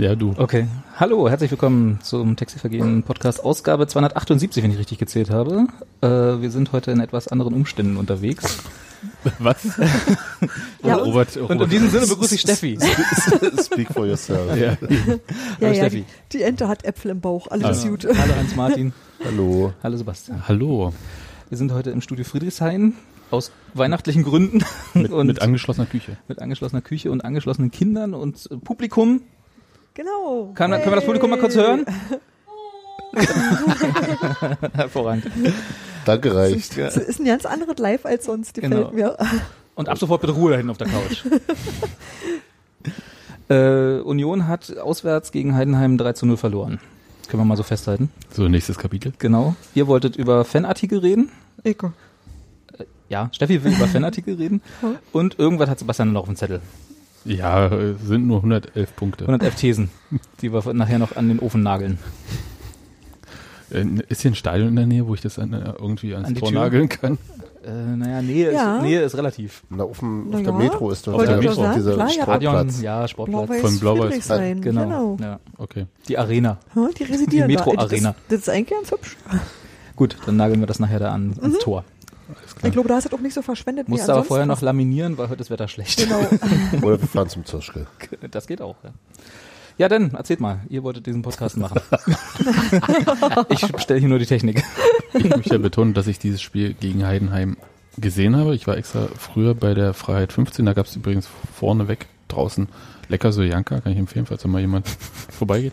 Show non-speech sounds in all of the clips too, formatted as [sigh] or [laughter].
Ja, du. Okay. Hallo, herzlich willkommen zum Textilvergehen Podcast Ausgabe 278, wenn ich richtig gezählt habe. Äh, wir sind heute in etwas anderen Umständen unterwegs. [laughs] Was? [laughs] Ja, und- Robert, Und Robert. in diesem Sinne begrüße ich Steffi. [laughs] Speak for yourself. ja. Ja, Hallo ja, Steffi. die, die Ente hat Äpfel im Bauch, alles Also. gut. Hallo Hans-Martin. Hallo. Hallo Sebastian. Hallo. Wir sind heute im Studio Friedrichshain aus weihnachtlichen Gründen Mit, und mit angeschlossener Küche. mit angeschlossener Küche und angeschlossenen Kindern und Publikum. Genau. Kann, können wir das Publikum mal kurz hören? [laughs] Hervorragend. Danke reicht. Das ist ein ganz anderes Live als sonst, gefällt Genau. mir. Und ab sofort bitte Ruhe da hinten auf der Couch. [laughs] äh, Union hat auswärts gegen Heidenheim 3 zu 0 verloren. Können wir mal so festhalten. So, nächstes Kapitel. Genau. Ihr wolltet über Fanartikel reden. Eko. Ja, Steffi will über Fanartikel reden. Hm. Und irgendwas hat Sebastian noch auf dem Zettel. Ja, sind nur 111 Punkte. 111 Thesen, die wir nachher noch an den Ofen nageln. Äh, Ist hier ein Stadion in der Nähe, wo ich das an, äh, irgendwie ans An die Tor Tür? nageln kann? Äh, naja, Nähe, Ja. ist, Nähe ist relativ. Na, auf, dem, Na auf der ja. Metro ist doch Auf der der, Metro. dieser Klar, ja. Stadion, Sportplatz. ja, Sportplatz. Von Blau-Weiß. Genau. Genau. Ja. Okay. Die Arena. Ja, die residieren Die. Metro-Arena. Das, das ist eigentlich ganz hübsch. Gut, dann nageln wir das nachher da an, ans Tor. Ich glaube, da ist es auch nicht so verschwendet wie Musst aber ansonsten. vorher noch laminieren, weil heute ist Wetter schlecht. Genau. [laughs] Oder wir fahren zum Zoschke. [laughs] Das geht auch, ja. Ja, dann, erzählt mal. Ihr wolltet diesen Podcast machen. [laughs] ich stelle hier nur die Technik. Ich möchte ja betonen, dass ich dieses Spiel gegen Heidenheim gesehen habe. Ich war extra früher bei der Freiheit 15. Da gab es übrigens vorneweg draußen lecker Sojanka. Kann ich empfehlen, falls da mal jemand vorbeigeht.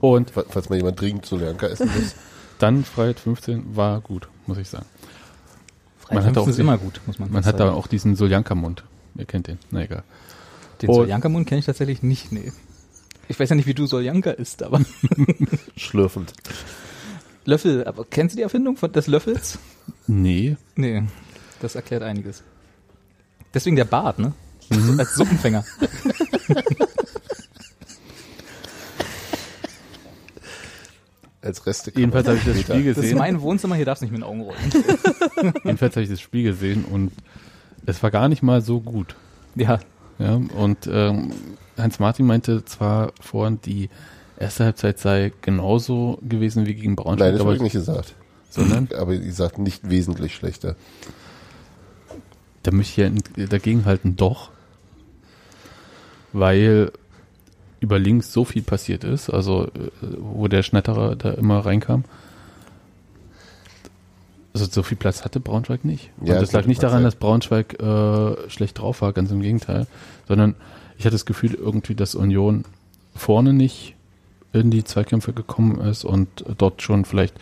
Und Fa- Falls mal jemand dringend zu Lerner essen muss. dann Freiheit 15 war gut, muss ich sagen. Man hat auch ist immer gut, muss man Man hat da auch diesen Soljanka-Mund. Ihr kennt den. Na egal. Den Oh. Soljanka-Mund kenne ich tatsächlich nicht, nee. Ich weiß ja nicht, wie du Soljanka isst, aber [laughs] Schlürfend. Löffel, aber kennst du die Erfindung von, des Löffels? Nee. Nee, das erklärt einiges. Deswegen der Bart, ne? Mhm. Als Suppenfänger. [laughs] Als Reste. Jedenfalls habe ich das Spiel Das ist gesehen. mein Wohnzimmer, hier darfst du nicht mit den Augen rollen. [laughs] Jedenfalls habe ich das Spiel gesehen und es war gar nicht mal so gut. Ja, Ja, und ähm, Hans Martin meinte zwar vorhin, die erste Halbzeit sei genauso gewesen wie gegen Braunschweig, Nein, das aber, habe ich nicht gesagt. sondern Aber ihr sagt nicht wesentlich schlechter. da möchte ich ja dagegen halten, doch. Weil über links so viel passiert ist, also äh, wo der Schnatterer da immer reinkam. Also so viel Platz hatte Braunschweig nicht. Und Ja, das lag nicht daran, sein. dass Braunschweig äh, schlecht drauf war, ganz im Gegenteil, sondern ich hatte das Gefühl irgendwie, dass Union vorne nicht in die Zweikämpfe gekommen ist und dort schon vielleicht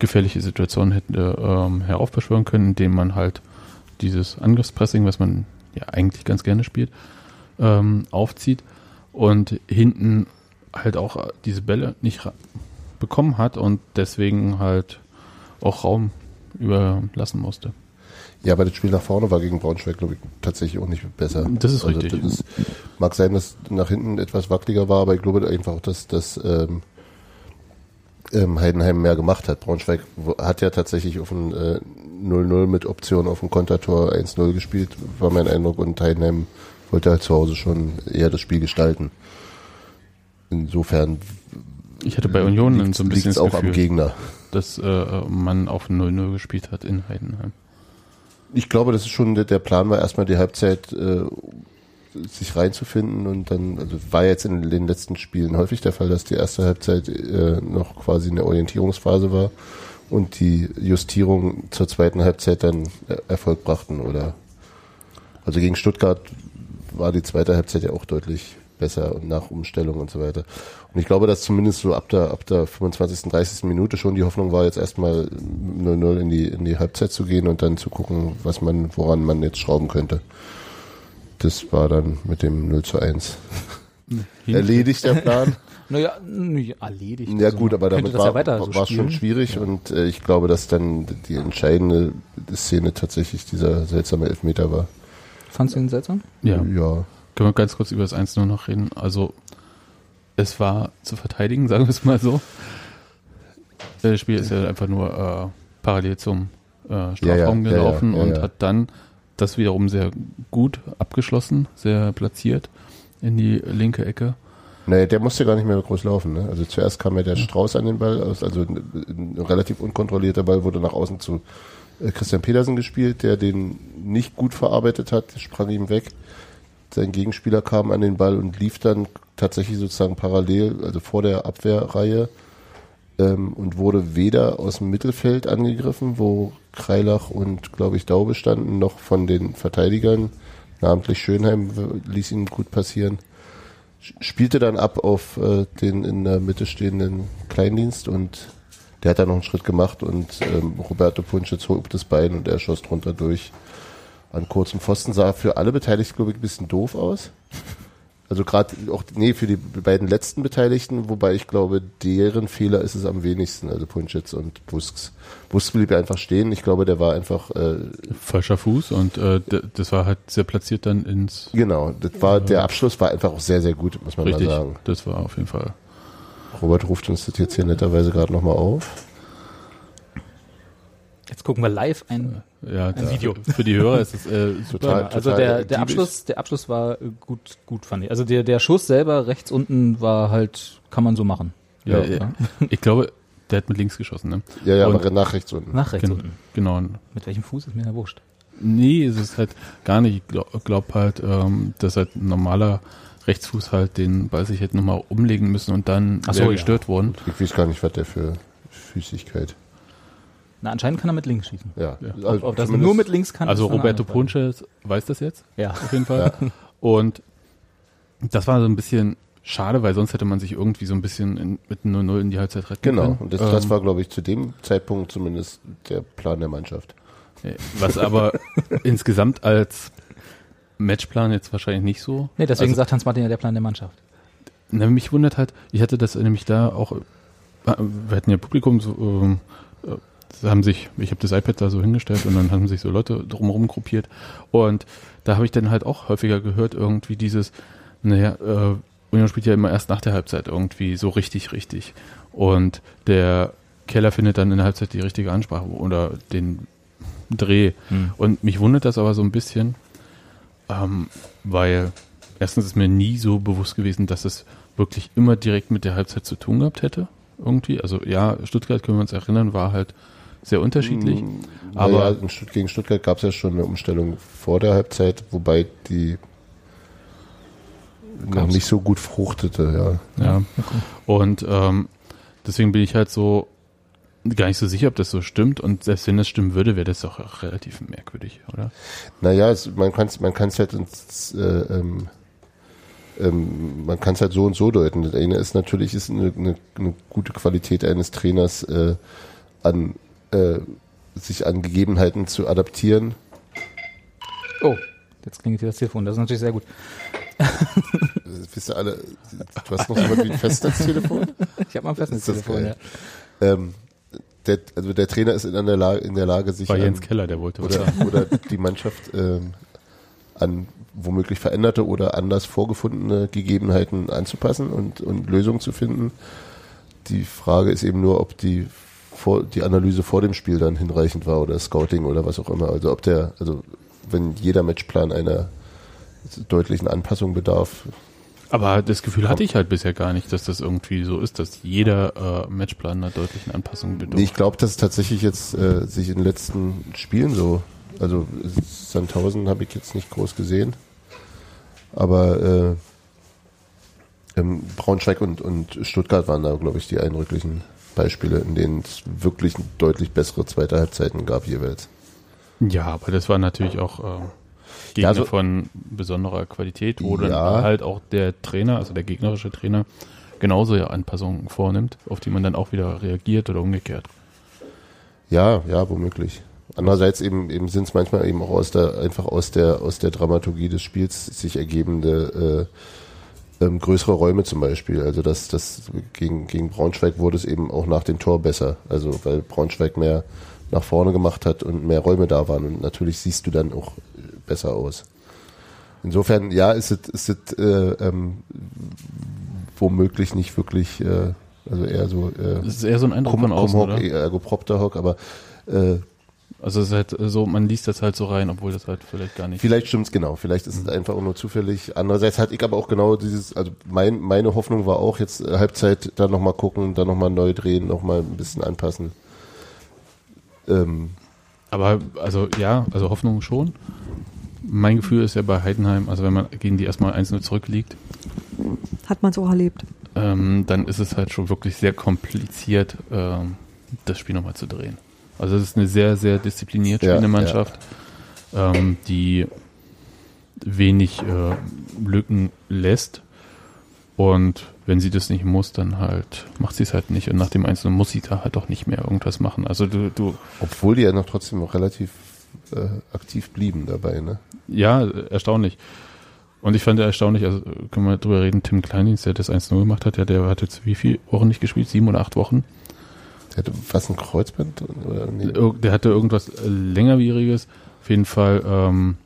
gefährliche Situationen hätte ähm, heraufbeschwören können, indem man halt dieses Angriffspressing, was man ja eigentlich ganz gerne spielt, ähm, aufzieht und hinten halt auch diese Bälle nicht bekommen hat und deswegen halt auch Raum überlassen musste. Ja, aber das Spiel nach vorne war gegen Braunschweig, glaube ich, tatsächlich auch nicht besser. Das ist richtig. Das ist, mag sein, dass nach hinten etwas wackeliger war, aber ich glaube einfach auch, dass, dass ähm, ähm, Heidenheim mehr gemacht hat. Braunschweig hat ja tatsächlich auf ein äh, 0-0 mit Option auf ein Kontertor 1-0 gespielt, war mein Eindruck, und Heidenheim wollte halt zu Hause schon eher das Spiel gestalten. Insofern Ich hatte bei Union dann so ein bisschen liegt das auch am Gefühl, Gegner. dass äh, man auf 0-0 gespielt hat in Heidenheim. Ich glaube, das ist schon der, der Plan war erstmal die Halbzeit äh, sich reinzufinden und dann also war jetzt in den letzten Spielen häufig der Fall, dass die erste Halbzeit äh, noch quasi eine Orientierungsphase war und die Justierung zur zweiten Halbzeit dann äh, Erfolg brachten oder also gegen Stuttgart war die zweite Halbzeit ja auch deutlich besser und nach Umstellung und so weiter. Und ich glaube, dass zumindest so ab der, ab der 25., 30. Minute schon die Hoffnung war, jetzt erstmal 0-0 in die, in die Halbzeit zu gehen und dann zu gucken, was man, woran man jetzt schrauben könnte. Das war dann mit dem 0 zu 1 [laughs] erledigt, der Plan. [laughs] naja, erledigt. Ja Also gut, aber damit war ja weiter so war es schon schwierig und äh, ich glaube, dass dann die entscheidende Szene tatsächlich dieser seltsame Elfmeter war. Fandst du ihn seltsam? Ja. ja. Können wir ganz kurz über das 1-0 noch reden? Also, es war zu verteidigen, [laughs] sagen wir es mal so. Das Spiel ist ja einfach nur äh, parallel zum äh, Strafraum Ja, ja, gelaufen ja, ja, und ja. hat dann das wiederum sehr gut abgeschlossen, sehr platziert in die linke Ecke. Nee, der musste gar nicht mehr groß laufen. Ne? Also zuerst kam ja der Strauß an den Ball, also ein, ein relativ unkontrollierter Ball wurde nach außen zu Christian Petersen gespielt, der den nicht gut verarbeitet hat, sprang ihm weg. Sein Gegenspieler kam an den Ball und lief dann tatsächlich sozusagen parallel, also vor der Abwehrreihe ähm, und wurde weder aus dem Mittelfeld angegriffen, wo Kreilach und, glaube ich, Daube standen, noch von den Verteidigern. Namentlich Schönheim ließ ihn gut passieren. Spielte dann ab auf äh, den in der Mitte stehenden Kleindienst und der hat dann noch einen Schritt gemacht und ähm, Roberto Punschitz hob das Bein und er schoss drunter durch. An kurzem Pfosten sah für alle Beteiligten, glaube ich, ein bisschen doof aus. Also gerade auch, nee, für die beiden letzten Beteiligten, wobei ich glaube, deren Fehler ist es am wenigsten, also Punschitz und Busks. Busks blieb ja einfach stehen. Ich glaube, der war einfach, äh, Falscher Fuß und äh, das war halt sehr platziert dann ins genau, das war, der Abschluss war einfach auch sehr, sehr gut, muss man richtig. mal sagen. Das war auf jeden Fall. Robert ruft uns das jetzt hier netterweise gerade nochmal auf. Jetzt gucken wir live ein. Ja, Ein Video. [laughs] Für die Hörer ist es äh, super. Total. also der, der. Abschluss, der Abschluss war äh, gut, gut fand ich. Also der, der Schuss selber rechts unten war halt, kann man so machen. Ja, Ja. ja. Ich glaube, der hat mit links geschossen, ne? Ja, ja, Und- aber nach rechts unten. Nach rechts Gen unten. genau. Mit welchem Fuß ist mir ja wurscht. Nee, es ist halt gar nicht. Ich glaub, glaub halt, ähm, dass halt ein normaler Rechtsfuß halt den Ball sich hätte nochmal umlegen müssen und dann Ach so, wäre ja. gestört worden. Ich weiß gar nicht, was der für Füßigkeit. Na, anscheinend kann er mit links schießen. Ja, Ja. Ob, ob das nur mit links kann. Also Roberto andere Frage. Punche weiß das jetzt Ja. auf jeden Fall. [laughs] Und das war so ein bisschen schade, weil sonst hätte man sich irgendwie so ein bisschen in, mit 0-0 in die Halbzeit retten Genau, können. und das, das Ähm, war, glaube ich, zu dem Zeitpunkt zumindest der Plan der Mannschaft. Nee, Was aber [laughs] insgesamt als Matchplan jetzt wahrscheinlich nicht so. Nee, deswegen Also- sagt Hans-Martin ja der Plan der Mannschaft. Na, mich wundert halt, ich hatte das nämlich da auch, äh, wir hatten ja Publikum, so, ähm, äh, sie haben sich, ich habe das iPad da so hingestellt und dann haben sich so Leute drumherum gruppiert und da habe ich dann halt auch häufiger gehört, irgendwie dieses, naja, äh, Union spielt ja immer erst nach der Halbzeit irgendwie so richtig, richtig und der Keller findet dann in der Halbzeit die richtige Ansprache oder den Dreh Hm. und mich wundert das aber so ein bisschen, ähm, weil erstens ist mir nie so bewusst gewesen, dass es wirklich immer direkt mit der Halbzeit zu tun gehabt hätte. Irgendwie. Also ja, Stuttgart können wir uns erinnern, war halt sehr unterschiedlich. Mm, aber- in Stutt gegen Stuttgart gab es ja schon eine Umstellung vor der Halbzeit, wobei die noch Gab's. nicht so gut fruchtete, ja. Ja. Und ähm, deswegen bin ich halt so gar nicht so sicher, ob das so stimmt. Und selbst wenn das stimmen würde, wäre das doch auch relativ merkwürdig, oder? Naja, es, man kann es man kann's halt ins, äh, ähm, ähm, man kann es halt so und so deuten. Das eine ist natürlich ist eine, eine, eine gute Qualität eines Trainers äh, an äh, sich an Gegebenheiten zu adaptieren. Oh, jetzt klingelt hier das Telefon. Das ist natürlich sehr gut. Äh, Wisst ihr alle, du hast noch so was wie ein Festnetztelefon? Ich habe mal ein Festnetztelefon, ja. Ähm, der, also der Trainer ist in der Lage, in der Lage sich War an, Jens Keller, der wollte oder, oder die Mannschaft ähm, an womöglich veränderte oder anders vorgefundene Gegebenheiten anzupassen und, und Lösungen zu finden. Die Frage ist eben nur, ob die vor, die Analyse vor dem Spiel dann hinreichend war oder Scouting oder was auch immer. Also ob der, also wenn jeder Matchplan einer deutlichen Anpassung bedarf, Aber das Gefühl hatte ich halt bisher gar nicht, dass das irgendwie so ist, dass jeder äh, Matchplan einer deutlichen Anpassung bedarf. Nee, ich glaube, dass es tatsächlich jetzt äh, sich in den letzten Spielen so, also Sandhausen habe ich jetzt nicht groß gesehen, aber äh, ähm, Braunschweig und, und Stuttgart waren da, glaube ich, die eindrücklichen Beispiele, in denen es wirklich deutlich bessere zweite Halbzeiten gab jeweils. Ja, aber das war natürlich auch äh, Gegner Ja, so- von besonderer Qualität, wo dann Ja. halt auch der Trainer, also der gegnerische Trainer, genauso ja Anpassungen vornimmt, auf die man dann auch wieder reagiert oder umgekehrt. Ja, ja, womöglich. Andererseits eben, eben sind es manchmal eben auch aus der, einfach aus der, aus der Dramaturgie des Spiels sich ergebende äh, ähm, größere Räume zum Beispiel. Also das, das gegen, gegen Braunschweig wurde es eben auch nach dem Tor besser. Also weil Braunschweig mehr nach vorne gemacht hat und mehr Räume da waren. Und natürlich siehst du dann auch besser aus. Insofern, ja, ist es, ist es äh, ähm, womöglich nicht wirklich, äh, also eher so äh, Das ist eher so ein Eindruck von außen, oder? ergo propter hoc, aber äh, Also es ist halt so, man liest das halt so rein, obwohl das halt vielleicht gar nicht. Vielleicht stimmt's genau, vielleicht ist es einfach auch nur zufällig. Andererseits hatte ich aber auch genau dieses, also mein, meine Hoffnung war auch jetzt äh, Halbzeit dann nochmal gucken, dann nochmal neu drehen, nochmal ein bisschen anpassen. Ähm, Aber also ja, also Hoffnung schon. Mein Gefühl ist ja bei Heidenheim, also wenn man gegen die erstmal 1-0 zurückliegt, Hat man so erlebt. ähm, dann ist es halt schon wirklich sehr kompliziert, ähm, das Spiel nochmal zu drehen. Also es ist eine sehr, sehr diszipliniert Ja, spielende Mannschaft, ähm, die wenig äh, Lücken lässt. Und wenn sie das nicht muss, dann halt macht sie es halt nicht. Und nach dem Einzelnen muss sie da halt auch nicht mehr irgendwas machen. Also du, du obwohl die ja noch trotzdem noch relativ äh, aktiv blieben dabei, ne? Ja, erstaunlich. Und ich fand ja erstaunlich, also können wir drüber reden, Tim Kleindienst, der das 1-0 gemacht hat, ja, der hat jetzt wie viele Wochen nicht gespielt? Sieben oder acht Wochen? Der hatte was ein Kreuzband oder nee? Der hatte irgendwas längerwieriges. Auf jeden Fall ähm,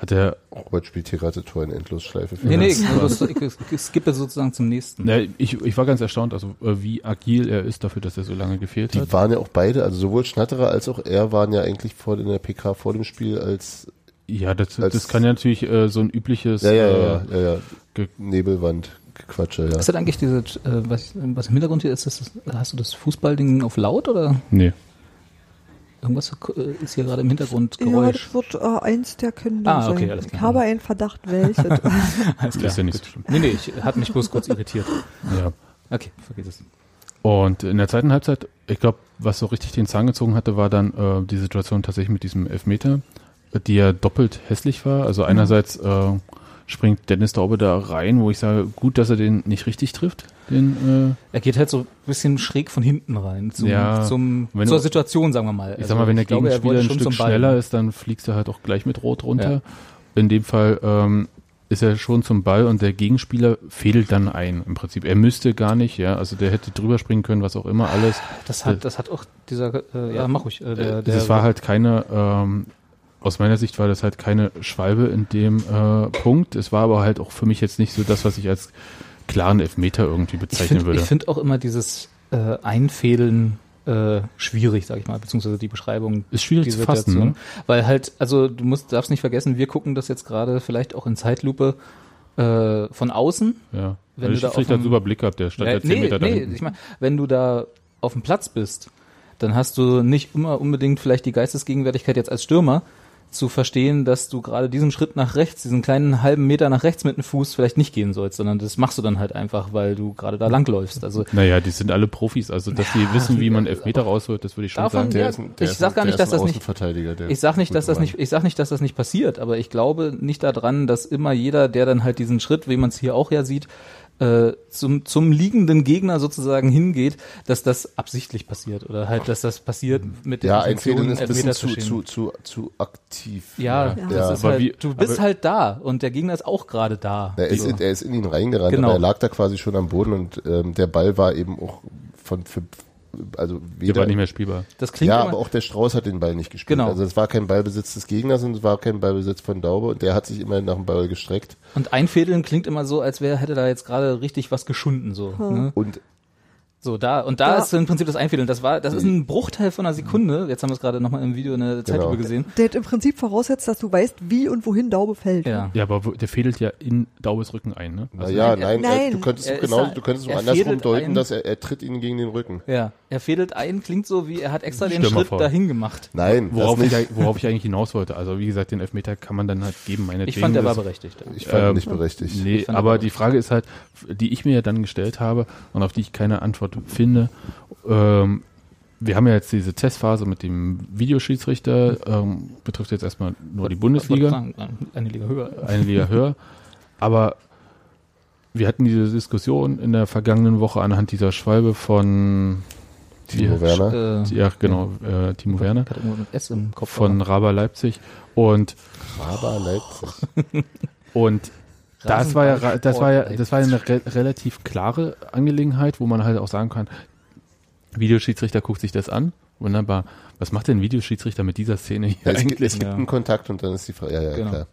hat er, Robert spielt hier gerade Tor in Endlosschleife. für Nee, nee, ich, ich, ich skippe sozusagen zum nächsten. na, ich, ich war ganz erstaunt, also äh, wie agil er ist dafür, dass er so lange gefehlt hat. Die waren ja auch beide, also sowohl Schnatterer als auch er waren ja eigentlich vor in der PK vor dem Spiel als Ja, das, als- das kann ja natürlich äh, so ein übliches ja, ja, äh, ja, ja, ja. Nebelwand Quatsche, ja. Ist das eigentlich diese, äh, was, was im Hintergrund hier ist, ist das, hast du das Fußballding auf laut oder Nee. Irgendwas äh, ist hier gerade im Hintergrund Ja, Geräusch? das wird äh, eins der Kinder Ah, okay, sein. alles ich [laughs] klar. habe einen Verdacht, welches. Alles Das ist ja nicht so schlimm. Nee, nee, ich hat mich bloß kurz irritiert. Ja. Okay, vergiss es. Und in der zweiten Halbzeit, ich glaube, was so richtig den Zahn gezogen hatte, war dann äh, die Situation tatsächlich mit diesem Elfmeter, die ja doppelt hässlich war. Also einerseits äh, springt Dennis Daube da rein, wo ich sage, gut, dass er den nicht richtig trifft. Den, äh, Er geht halt so ein bisschen schräg von hinten rein zum, Ja, zum, zur du- Situation, sagen wir mal. ich sag mal, wenn der Also glaube, er Gegenspieler ein Stück schneller ist, dann fliegst du halt auch gleich mit Rot runter. Ja. In dem Fall ähm, ist er schon zum Ball und der Gegenspieler fädelt dann ein im Prinzip. Er müsste gar nicht, ja, also der hätte drüber springen können, was auch immer alles. Das hat, das hat auch dieser, äh, ja, mach ruhig. Äh, der, der, das war halt keine, ähm, aus meiner Sicht war das halt keine Schwalbe in dem äh, Punkt. Es war aber halt auch für mich jetzt nicht so das, was ich als klaren Elfmeter irgendwie ich bezeichnen finde würde. ich find auch immer dieses äh, Einfädeln äh, schwierig, sag ich mal, beziehungsweise die Beschreibung Ist schwierig zu fassen, ne? Weil halt, also du musst, darfst nicht vergessen, wir gucken das jetzt gerade vielleicht auch in Zeitlupe äh, von außen. Ja. Wenn Wenn du ich vielleicht einen Überblick gehabt, der stand Äh, halt 10 nee, Meter da nee, ich meine, wenn du da auf dem Platz bist, dann hast du nicht immer unbedingt vielleicht die Geistesgegenwärtigkeit jetzt als Stürmer zu verstehen, dass du gerade diesen Schritt nach rechts, diesen kleinen halben Meter nach rechts mit dem Fuß vielleicht nicht gehen sollst, sondern das machst du dann halt einfach, weil du gerade da langläufst. Also Naja, die sind alle Profis, also dass die wissen, wie man Elfmeter rausholt, das würde ich schon Davon- sagen. Ja, ein- der ich ist sag ein- gar der nicht, ist dass das nicht- der ich sag nicht, dass das nicht, ich sag nicht, dass das nicht passiert, aber ich glaube nicht daran, dass immer jeder, der dann halt diesen Schritt, wie man es hier auch ja sieht, äh, zum, zum liegenden Gegner sozusagen hingeht, dass das absichtlich passiert oder halt, dass das passiert mit Ja, der einfädeln ist ein bisschen zu, zu, zu, zu aktiv. Ja, Ja. das Ja. ist Aber halt, wie- du bist aber- halt da und der Gegner ist auch gerade da. Er ist, So. in, er ist in ihn reingerannt, Genau. aber er lag da quasi schon am Boden und ähm, der Ball war eben auch von für, also Der weder war nicht mehr spielbar. das klingt ja, immer, aber auch der Strauß hat den Ball nicht gespielt. Genau. Also es war kein Ballbesitz des Gegners und es war kein Ballbesitz von Daube und der hat sich immer nach dem Ball gestreckt. und einfädeln klingt immer so, als wäre hätte da jetzt gerade richtig was geschunden so. Ne? Und So, da, und da Da- ist im Prinzip das Einfädeln. Das war, das ist ein Bruchteil von einer Sekunde. Jetzt haben wir es gerade nochmal im Video in der Zeitlupe Genau. gesehen. Der hat im Prinzip voraussetzt, dass du weißt, wie und wohin Daube fällt. Ja. Ja, aber der fädelt ja in Daubes Rücken ein, ne? Also, naja, Nein, nein, er- du könntest Er auch ist genau, da- du könntest auch er andersrum deuten, ein- dass er, er tritt ihn gegen den Rücken. Ja. Er fädelt ein, klingt so wie, er hat extra den Schritt vor. dahin gemacht. Nein, worauf, das ich, worauf ich eigentlich hinaus wollte. Also wie gesagt, den Elfmeter kann man dann halt geben. Meinetwegen, Ich fand, der war berechtigt. Ich fand Ähm, nicht berechtigt. Nee, aber- die Frage ist halt, die ich mir ja dann gestellt habe und auf die ich keine Antwort finde. Ähm, wir haben ja jetzt diese Testphase mit dem Videoschiedsrichter, ähm, betrifft jetzt erstmal nur die Bundesliga, sagen, Eine Liga höher. eine Liga höher. Aber wir hatten diese Diskussion in der vergangenen Woche anhand dieser Schwalbe von Timo die- Werner. Äh, Ja, genau, äh, Timo Werner hatte irgendwo ein S im Kopf. von Raber Leipzig und Aber Leipzig. [laughs] und das war ja, das war ja, das war ja eine re relativ klare Angelegenheit, wo man halt auch sagen kann, Videoschiedsrichter guckt sich das an, wunderbar. Was macht denn ein Videoschiedsrichter mit dieser Szene hier Ja, es, gibt, eigentlich? es gibt Ja. einen Kontakt und dann ist die Frage, ja, ja, Genau. klar.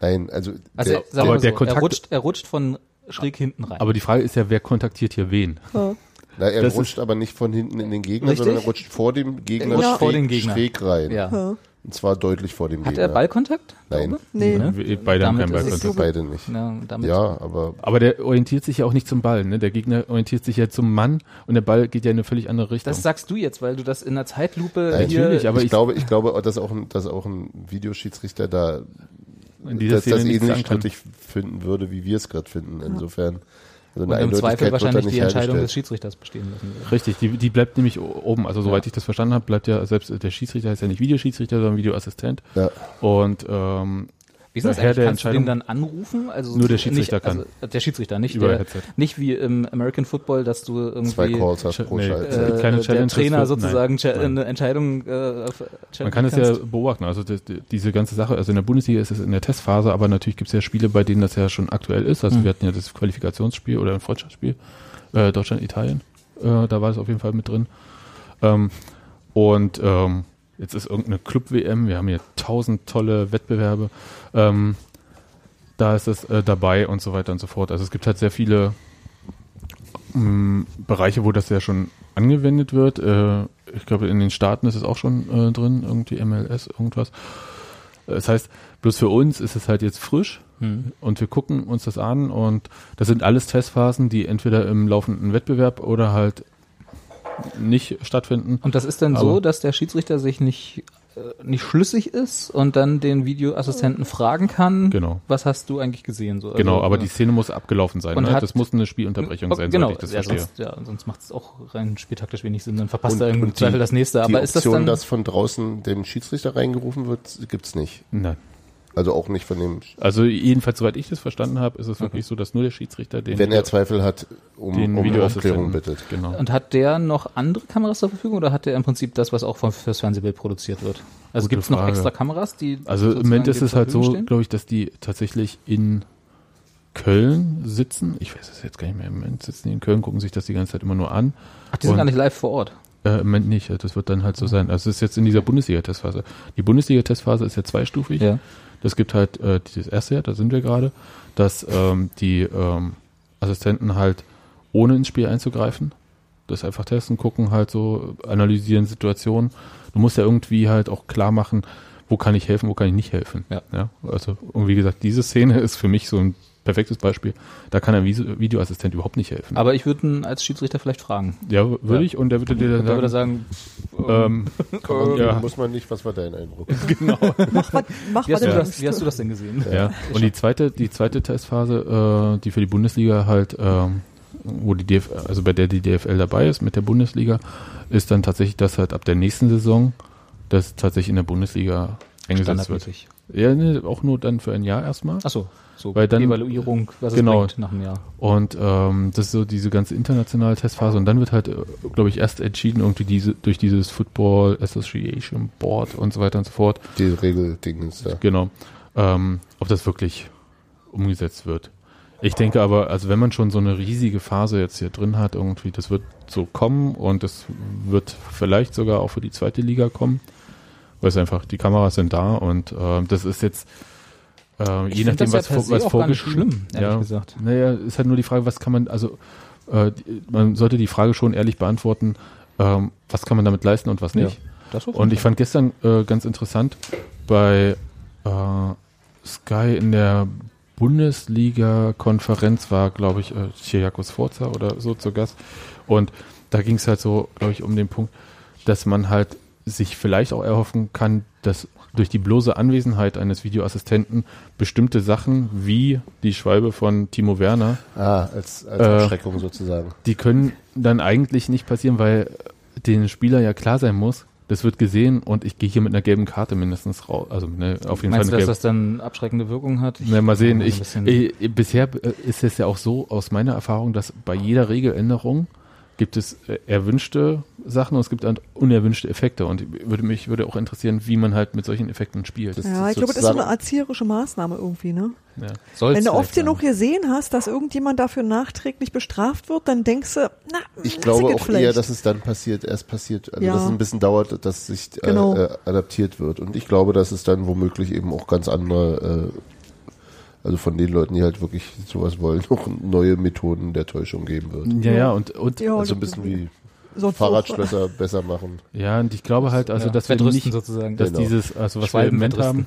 Nein, also, Also, der, sagen der so, Kontakt- er rutscht, er rutscht von schräg hinten rein. Aber die Frage ist ja, wer kontaktiert hier wen? Ja. Na, er Das rutscht aber nicht von hinten in den Gegner, Richtig. sondern er rutscht vor dem Gegner Rutscht schräg, vor den Gegner. schräg rein. Ja. Ja. Und zwar deutlich vor dem Hat Gegner. er Ballkontakt? Nein. Nee. Ne? Wir- Beide haben Damit keinen ist es Ballkontakt. Beide nicht. Ja, damit Ja, aber Aber der orientiert sich ja auch nicht zum Ball. Ne? Der Gegner orientiert sich ja zum Mann und der Ball geht ja in eine völlig andere Richtung. Das sagst du jetzt, weil du das in der Zeitlupe Natürlich, hier aber ich, ich- glaube, ich glaube, dass auch ein, dass auch ein Videoschiedsrichter da in dieser das, Szene das nichts ähnlich strittig finden würde, wie wir es gerade finden. Insofern, also und im Zweifel wird wahrscheinlich die Entscheidung des. Schiedsrichters bestehen lassen. würde. Richtig, die, die bleibt nämlich oben. Also soweit ich das verstanden habe, bleibt ja selbst der Schiedsrichter heißt ja nicht Videoschiedsrichter, sondern Videoassistent. Ja. Und ähm, Wie ist das Herr eigentlich? der Kannst du den Entscheidung- dann anrufen? Also Nur der Schiedsrichter nicht, also, der Schiedsrichter, nicht Über der, Headset. nicht wie im American Football, dass du irgendwie Zwei Calls hast pro Nee, äh, äh, Kleine der Trainer sozusagen nein, nein. eine Entscheidung äh, auf- Man kann es ja beobachten. Also das, die- diese ganze Sache, also in der Bundesliga ist es in der Testphase, aber natürlich gibt es ja Spiele, bei denen das ja schon aktuell ist. Also Mhm. wir hatten ja das Qualifikationsspiel oder ein Freundschaftsspiel, äh, Deutschland-Italien, äh, da war es auf jeden Fall mit drin. Ähm, und ähm, jetzt ist irgendeine Club-WM, wir haben hier tausend tolle Wettbewerbe. Ähm, da ist es äh, dabei und so weiter und so fort. Also es gibt halt sehr viele mh, Bereiche, wo das ja schon angewendet wird. Äh, ich glaube, in den Staaten ist es auch schon äh, drin, irgendwie MLS, irgendwas. Das heißt, bloß für uns ist es halt jetzt frisch Hm. und wir gucken uns das an und das sind alles Testphasen, die entweder im laufenden Wettbewerb oder halt nicht stattfinden. Und das ist dann so, Aber- dass der Schiedsrichter sich nicht, äh, nicht schlüssig ist und dann den Videoassistenten fragen kann, Genau. was hast du eigentlich gesehen? So, Genau, also, aber äh, die Szene muss abgelaufen sein. Und Ne? hat- Das muss eine Spielunterbrechung sein, genau, soweit ich das ja, verstehe. sonst, ja, sonst macht es auch rein spieltaktisch wenig Sinn, dann verpasst Und- er im die- Zweifel das nächste. Die Aber ist das Option, dann, dass von draußen dem Schiedsrichter reingerufen wird, gibt's nicht. Nein. Also auch nicht von dem, Also jedenfalls, soweit ich das verstanden habe, ist es wirklich so, dass nur der Schiedsrichter den wenn er Zweifel hat, um, den um Videoassistenten Aufklärung bittet. Genau. und hat der noch andere Kameras zur Verfügung oder hat der im Prinzip das, was auch von, fürs Fernsehbild produziert wird? Also gibt es noch extra Kameras, die Also im Moment ist es halt so, glaube ich, dass die tatsächlich in Köln sitzen. Ich weiß es jetzt gar nicht mehr. Im Moment sitzen die in Köln, gucken sich das die ganze Zeit immer nur an. Ach, die sind und- gar nicht live vor Ort. Äh, Im Moment nicht. Das wird dann halt so sein. Also es ist jetzt in dieser Bundesliga-Testphase. Die Bundesliga-Testphase ist ja zweistufig. Ja. Das gibt halt äh, dieses erste Jahr, da sind wir gerade, dass ähm, die ähm, Assistenten halt ohne ins Spiel einzugreifen, das einfach testen, gucken, halt so, analysieren Situationen. Du musst ja irgendwie halt auch klar machen, wo kann ich helfen, wo kann ich nicht helfen. Ja. ja also, und wie gesagt, diese Szene [laughs] ist für mich so ein perfektes Beispiel. Da kann ein Videoassistent überhaupt nicht helfen. Aber ich würde ihn als Schiedsrichter vielleicht fragen. ja, würde Ja. ich, und der würde dir dann Da würde er sagen, sagen, ähm, [laughs] man, Ja. Muss man nicht, was war dein Eindruck? [laughs] Mach was, mach wie, hast du du das, wie hast du das denn gesehen? Ja, und die zweite, die zweite Testphase, äh, die für die Bundesliga halt, ähm, wo die DF, also bei der die DFL dabei ist mit der Bundesliga, ist dann tatsächlich, dass halt ab der nächsten Saison das tatsächlich in der Bundesliga eingesetzt wird. Ja, ne, auch nur dann für ein Jahr erstmal. Achso, so Weil dann- Evaluierung, was Genau. es bringt nach einem Jahr. Und ähm, das ist so diese ganze internationale Testphase und dann wird halt, glaube ich, erst entschieden irgendwie diese durch dieses Football Association Board und so weiter und so fort, Die Regelding ist da. Genau. Ähm, ob das wirklich umgesetzt wird. Ich denke aber, also wenn man schon so eine riesige Phase jetzt hier drin hat, irgendwie, das wird so kommen und das wird vielleicht sogar auch für die zweite Liga kommen, weil es einfach, die Kameras sind da und äh, das ist jetzt, äh, je nachdem, das ja was, was vorgeschrieben schlimm, ehrlich ja, gesagt. Naja, ist halt nur die Frage, was kann man, also äh, man sollte die Frage schon ehrlich beantworten, ähm, was kann man damit leisten und was nicht. Auf Und ich fand gestern äh, ganz interessant, bei äh, Sky in der Bundesliga-Konferenz war, glaube ich, äh, Chiriakos Forza oder so zu Gast. Und da ging es halt so, glaube ich, um den Punkt, dass man halt sich vielleicht auch erhoffen kann, dass durch die bloße Anwesenheit eines Videoassistenten bestimmte Sachen wie die Schwalbe von Timo Werner, Ah, als, als Äh, Abschreckung sozusagen. die können dann eigentlich nicht passieren, weil den Spieler ja klar sein muss, das wird gesehen und ich gehe hier mit einer gelben Karte mindestens raus. Also ne, auf jeden Meinst du, Fall dass eine das dann abschreckende Wirkung hat? Ich- gelbe. Na, mal sehen. Ich, bisschen- äh, bisher äh, ist es ja auch so aus meiner Erfahrung, dass bei jeder Regeländerung gibt es äh, erwünschte Sachen und es gibt unerwünschte Effekte. Und würde mich würde auch interessieren, wie man halt mit solchen Effekten spielt. Das Ja, ich glaube, das ist so eine erzieherische Maßnahme irgendwie, ne? Ja. Wenn du oft genug gesehen hast, dass irgendjemand dafür nachträglich bestraft wird, dann denkst du, na, Ich glaube auch vielleicht. eher, dass es dann passiert, erst passiert. Also Ja. dass es ein bisschen dauert, dass sich äh, Genau. äh, adaptiert wird. Und ich glaube, dass es dann womöglich eben auch ganz andere also von den Leuten, die halt wirklich sowas wollen, [laughs] noch neue Methoden der Täuschung geben wird. Ja, ja, und, und Ja, Also ein bisschen wie sonst Fahrradschlösser besser machen. ja, und ich glaube halt, also ja, dass wir nicht, sozusagen. dass Genau. dieses, also was wir Schwalben im Moment haben,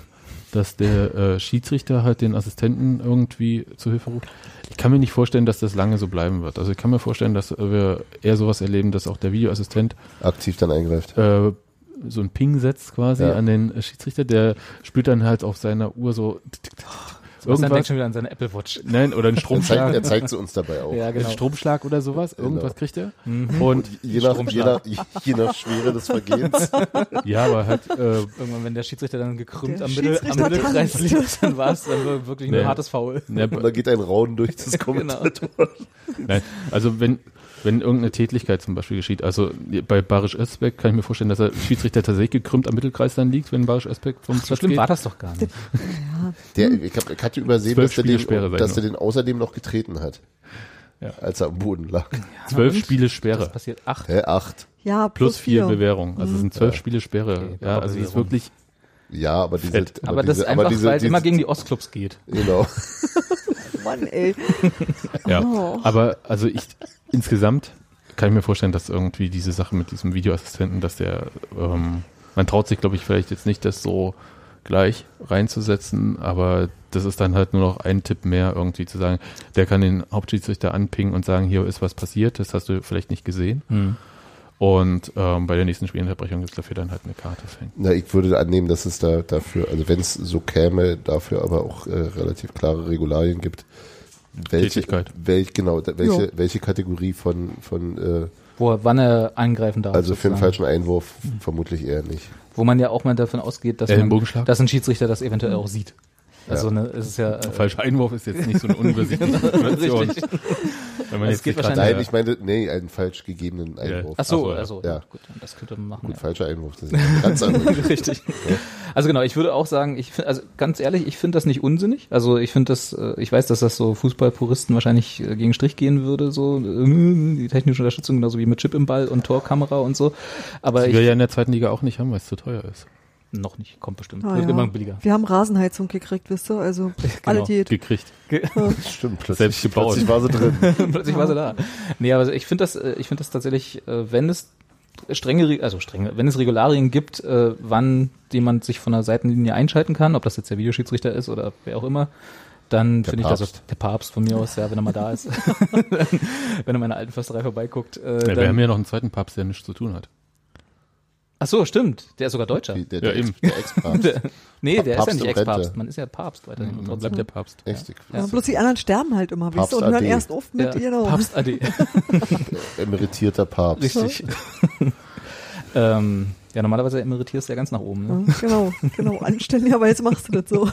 dass der äh, Schiedsrichter halt den Assistenten irgendwie zu Hilfe ruft. Ich kann mir nicht vorstellen, dass das lange so bleiben wird. Also ich kann mir vorstellen, dass wir eher sowas erleben, dass auch der Videoassistent Aktiv dann eingreift. äh, so ein Ping setzt quasi Ja. an den Schiedsrichter, der spürt dann halt auf seiner Uhr so Was dann denkt schon wieder an seine Apple Watch. nein, oder einen [laughs] Er zeigt, Stromschlag, er zeigt sie uns dabei auch. Ja, genau. einen Stromschlag oder sowas, irgendwas Genau. kriegt er. Mhm. Und Je nach, je, nach, je nach Schwere des Vergehens. [laughs] ja, aber halt, äh, Irgendwann, wenn der Schiedsrichter dann gekrümmt Der am, Mittel, am Mittelkreis liegt, dann war es dann wir- wirklich ein Nee. hartes Foul. ne, Und da geht ein Rauen durch das [laughs] Genau. Kommentator. Nein, also wenn, wenn irgendeine Tätigkeit zum Beispiel geschieht, also bei Barisch Özbek kann ich mir vorstellen, dass der Schiedsrichter tatsächlich gekrümmt am Mittelkreis dann liegt, wenn Barisch Özbek vom So Platz schlimm geht. war das doch gar nicht. Der, ich, hab, ich hatte übersehen, Zwölf dass, der den, Spiele sein dass er den außerdem noch getreten hat. Ja. Als er am Boden lag. Zwölf und? Spiele Das Sperre passiert acht. Hä, acht. Ja, plus vier vier. Bewährung. Also es sind zwölf Ja. Spiele Sperre. Okay, ja, also es ist wirklich, Ja, aber diese, Fett. Aber, das diese, ist einfach, aber diese, weil es immer gegen die Ostclubs geht. Genau. [laughs] Mann, ey. ja. Oh. Aber also ich insgesamt kann ich mir vorstellen, dass irgendwie diese Sache mit diesem Videoassistenten, dass der, ähm, man traut sich, glaube ich, vielleicht jetzt nicht, das so gleich reinzusetzen, aber das ist dann halt nur noch ein Tipp mehr, irgendwie zu sagen, der kann den Hauptschiedsrichter anpingen und sagen, hier ist was passiert, das hast du vielleicht nicht gesehen. Und ähm, bei der nächsten Spielunterbrechung ist dafür dann halt eine Karte fängt. Na, ich würde annehmen, dass es da dafür, also wenn es so käme, dafür aber auch äh, relativ klare Regularien gibt. Welche, Tätigkeit. welch, genau, welche, welche Kategorie von, von äh, Wo er, wann er angreifen darf. also für einen falschen Einwurf vermutlich eher nicht. Wo man ja auch mal davon ausgeht, dass, man, Ellenbogenschlag? dass ein Schiedsrichter das eventuell auch sieht. Also Ja. ne, es ist ja äh, Falscher Einwurf ist jetzt nicht so eine [laughs] unübersichtliche Situation. [laughs] Wenn man Es jetzt geht wahrscheinlich- Nein, ich meine, nee, einen falsch gegebenen Einwurf. Ach so, ja. also Ja. gut, das könnte man machen. Gut, ja. falscher Einwurf, das ist [laughs] eine ganz andere. Richtig. Also genau, ich würde auch sagen, ich finde, also ganz ehrlich, ich finde das nicht unsinnig. Also ich finde das, äh, ich weiß, dass das so Fußballpuristen wahrscheinlich äh, gegen Strich gehen würde, so äh, die technische Unterstützung genauso wie mit Chip im Ball und Torkamera und so. Aber Die ich wir ja in der zweiten Liga auch nicht haben, weil es zu teuer ist. Noch nicht, kommt bestimmt. Ah, Wird ja. immer billiger. Wir haben Rasenheizung gekriegt, wisst ihr? Also [laughs] alle geht. Gekriegt. [laughs] [laughs] Stimmt, plötzlich, Selbst gebaut. plötzlich war sie drin. Plötzlich war sie da. Nee, aber ich finde das, äh, ich finde das tatsächlich, äh, wenn es strenge, Re- also strenge, wenn es Regularien gibt, äh, wann jemand sich von der Seitenlinie einschalten kann, ob das jetzt der Videoschiedsrichter ist oder wer auch immer, dann finde ich das der Papst von mir aus, ja, wenn er mal da ist, wenn er meine alten Försterei vorbeiguckt. Äh, Ja, wir haben ja noch einen zweiten Papst, der nichts zu tun hat. Ach so, stimmt, der ist sogar Deutscher. Die- Der, Ja, der, eben. Ex, der Ex-Papst. [laughs] Der, nee, der Papst ist ja nicht. Ex-Papst, man ist ja Papst weiterhin. Dann trotzdem. bleibt der Papst. Echt? Ja. Bloß die anderen sterben halt immer, Papst ihr? Und hören AD. erst auf mit Ja, genau. Papst AD. [laughs] Emeritierter Papst. Richtig. [laughs] ähm, ja, normalerweise emeritierst du ja ganz nach oben. Ne? Ja, genau, genau. Anständig, aber jetzt machst du das so.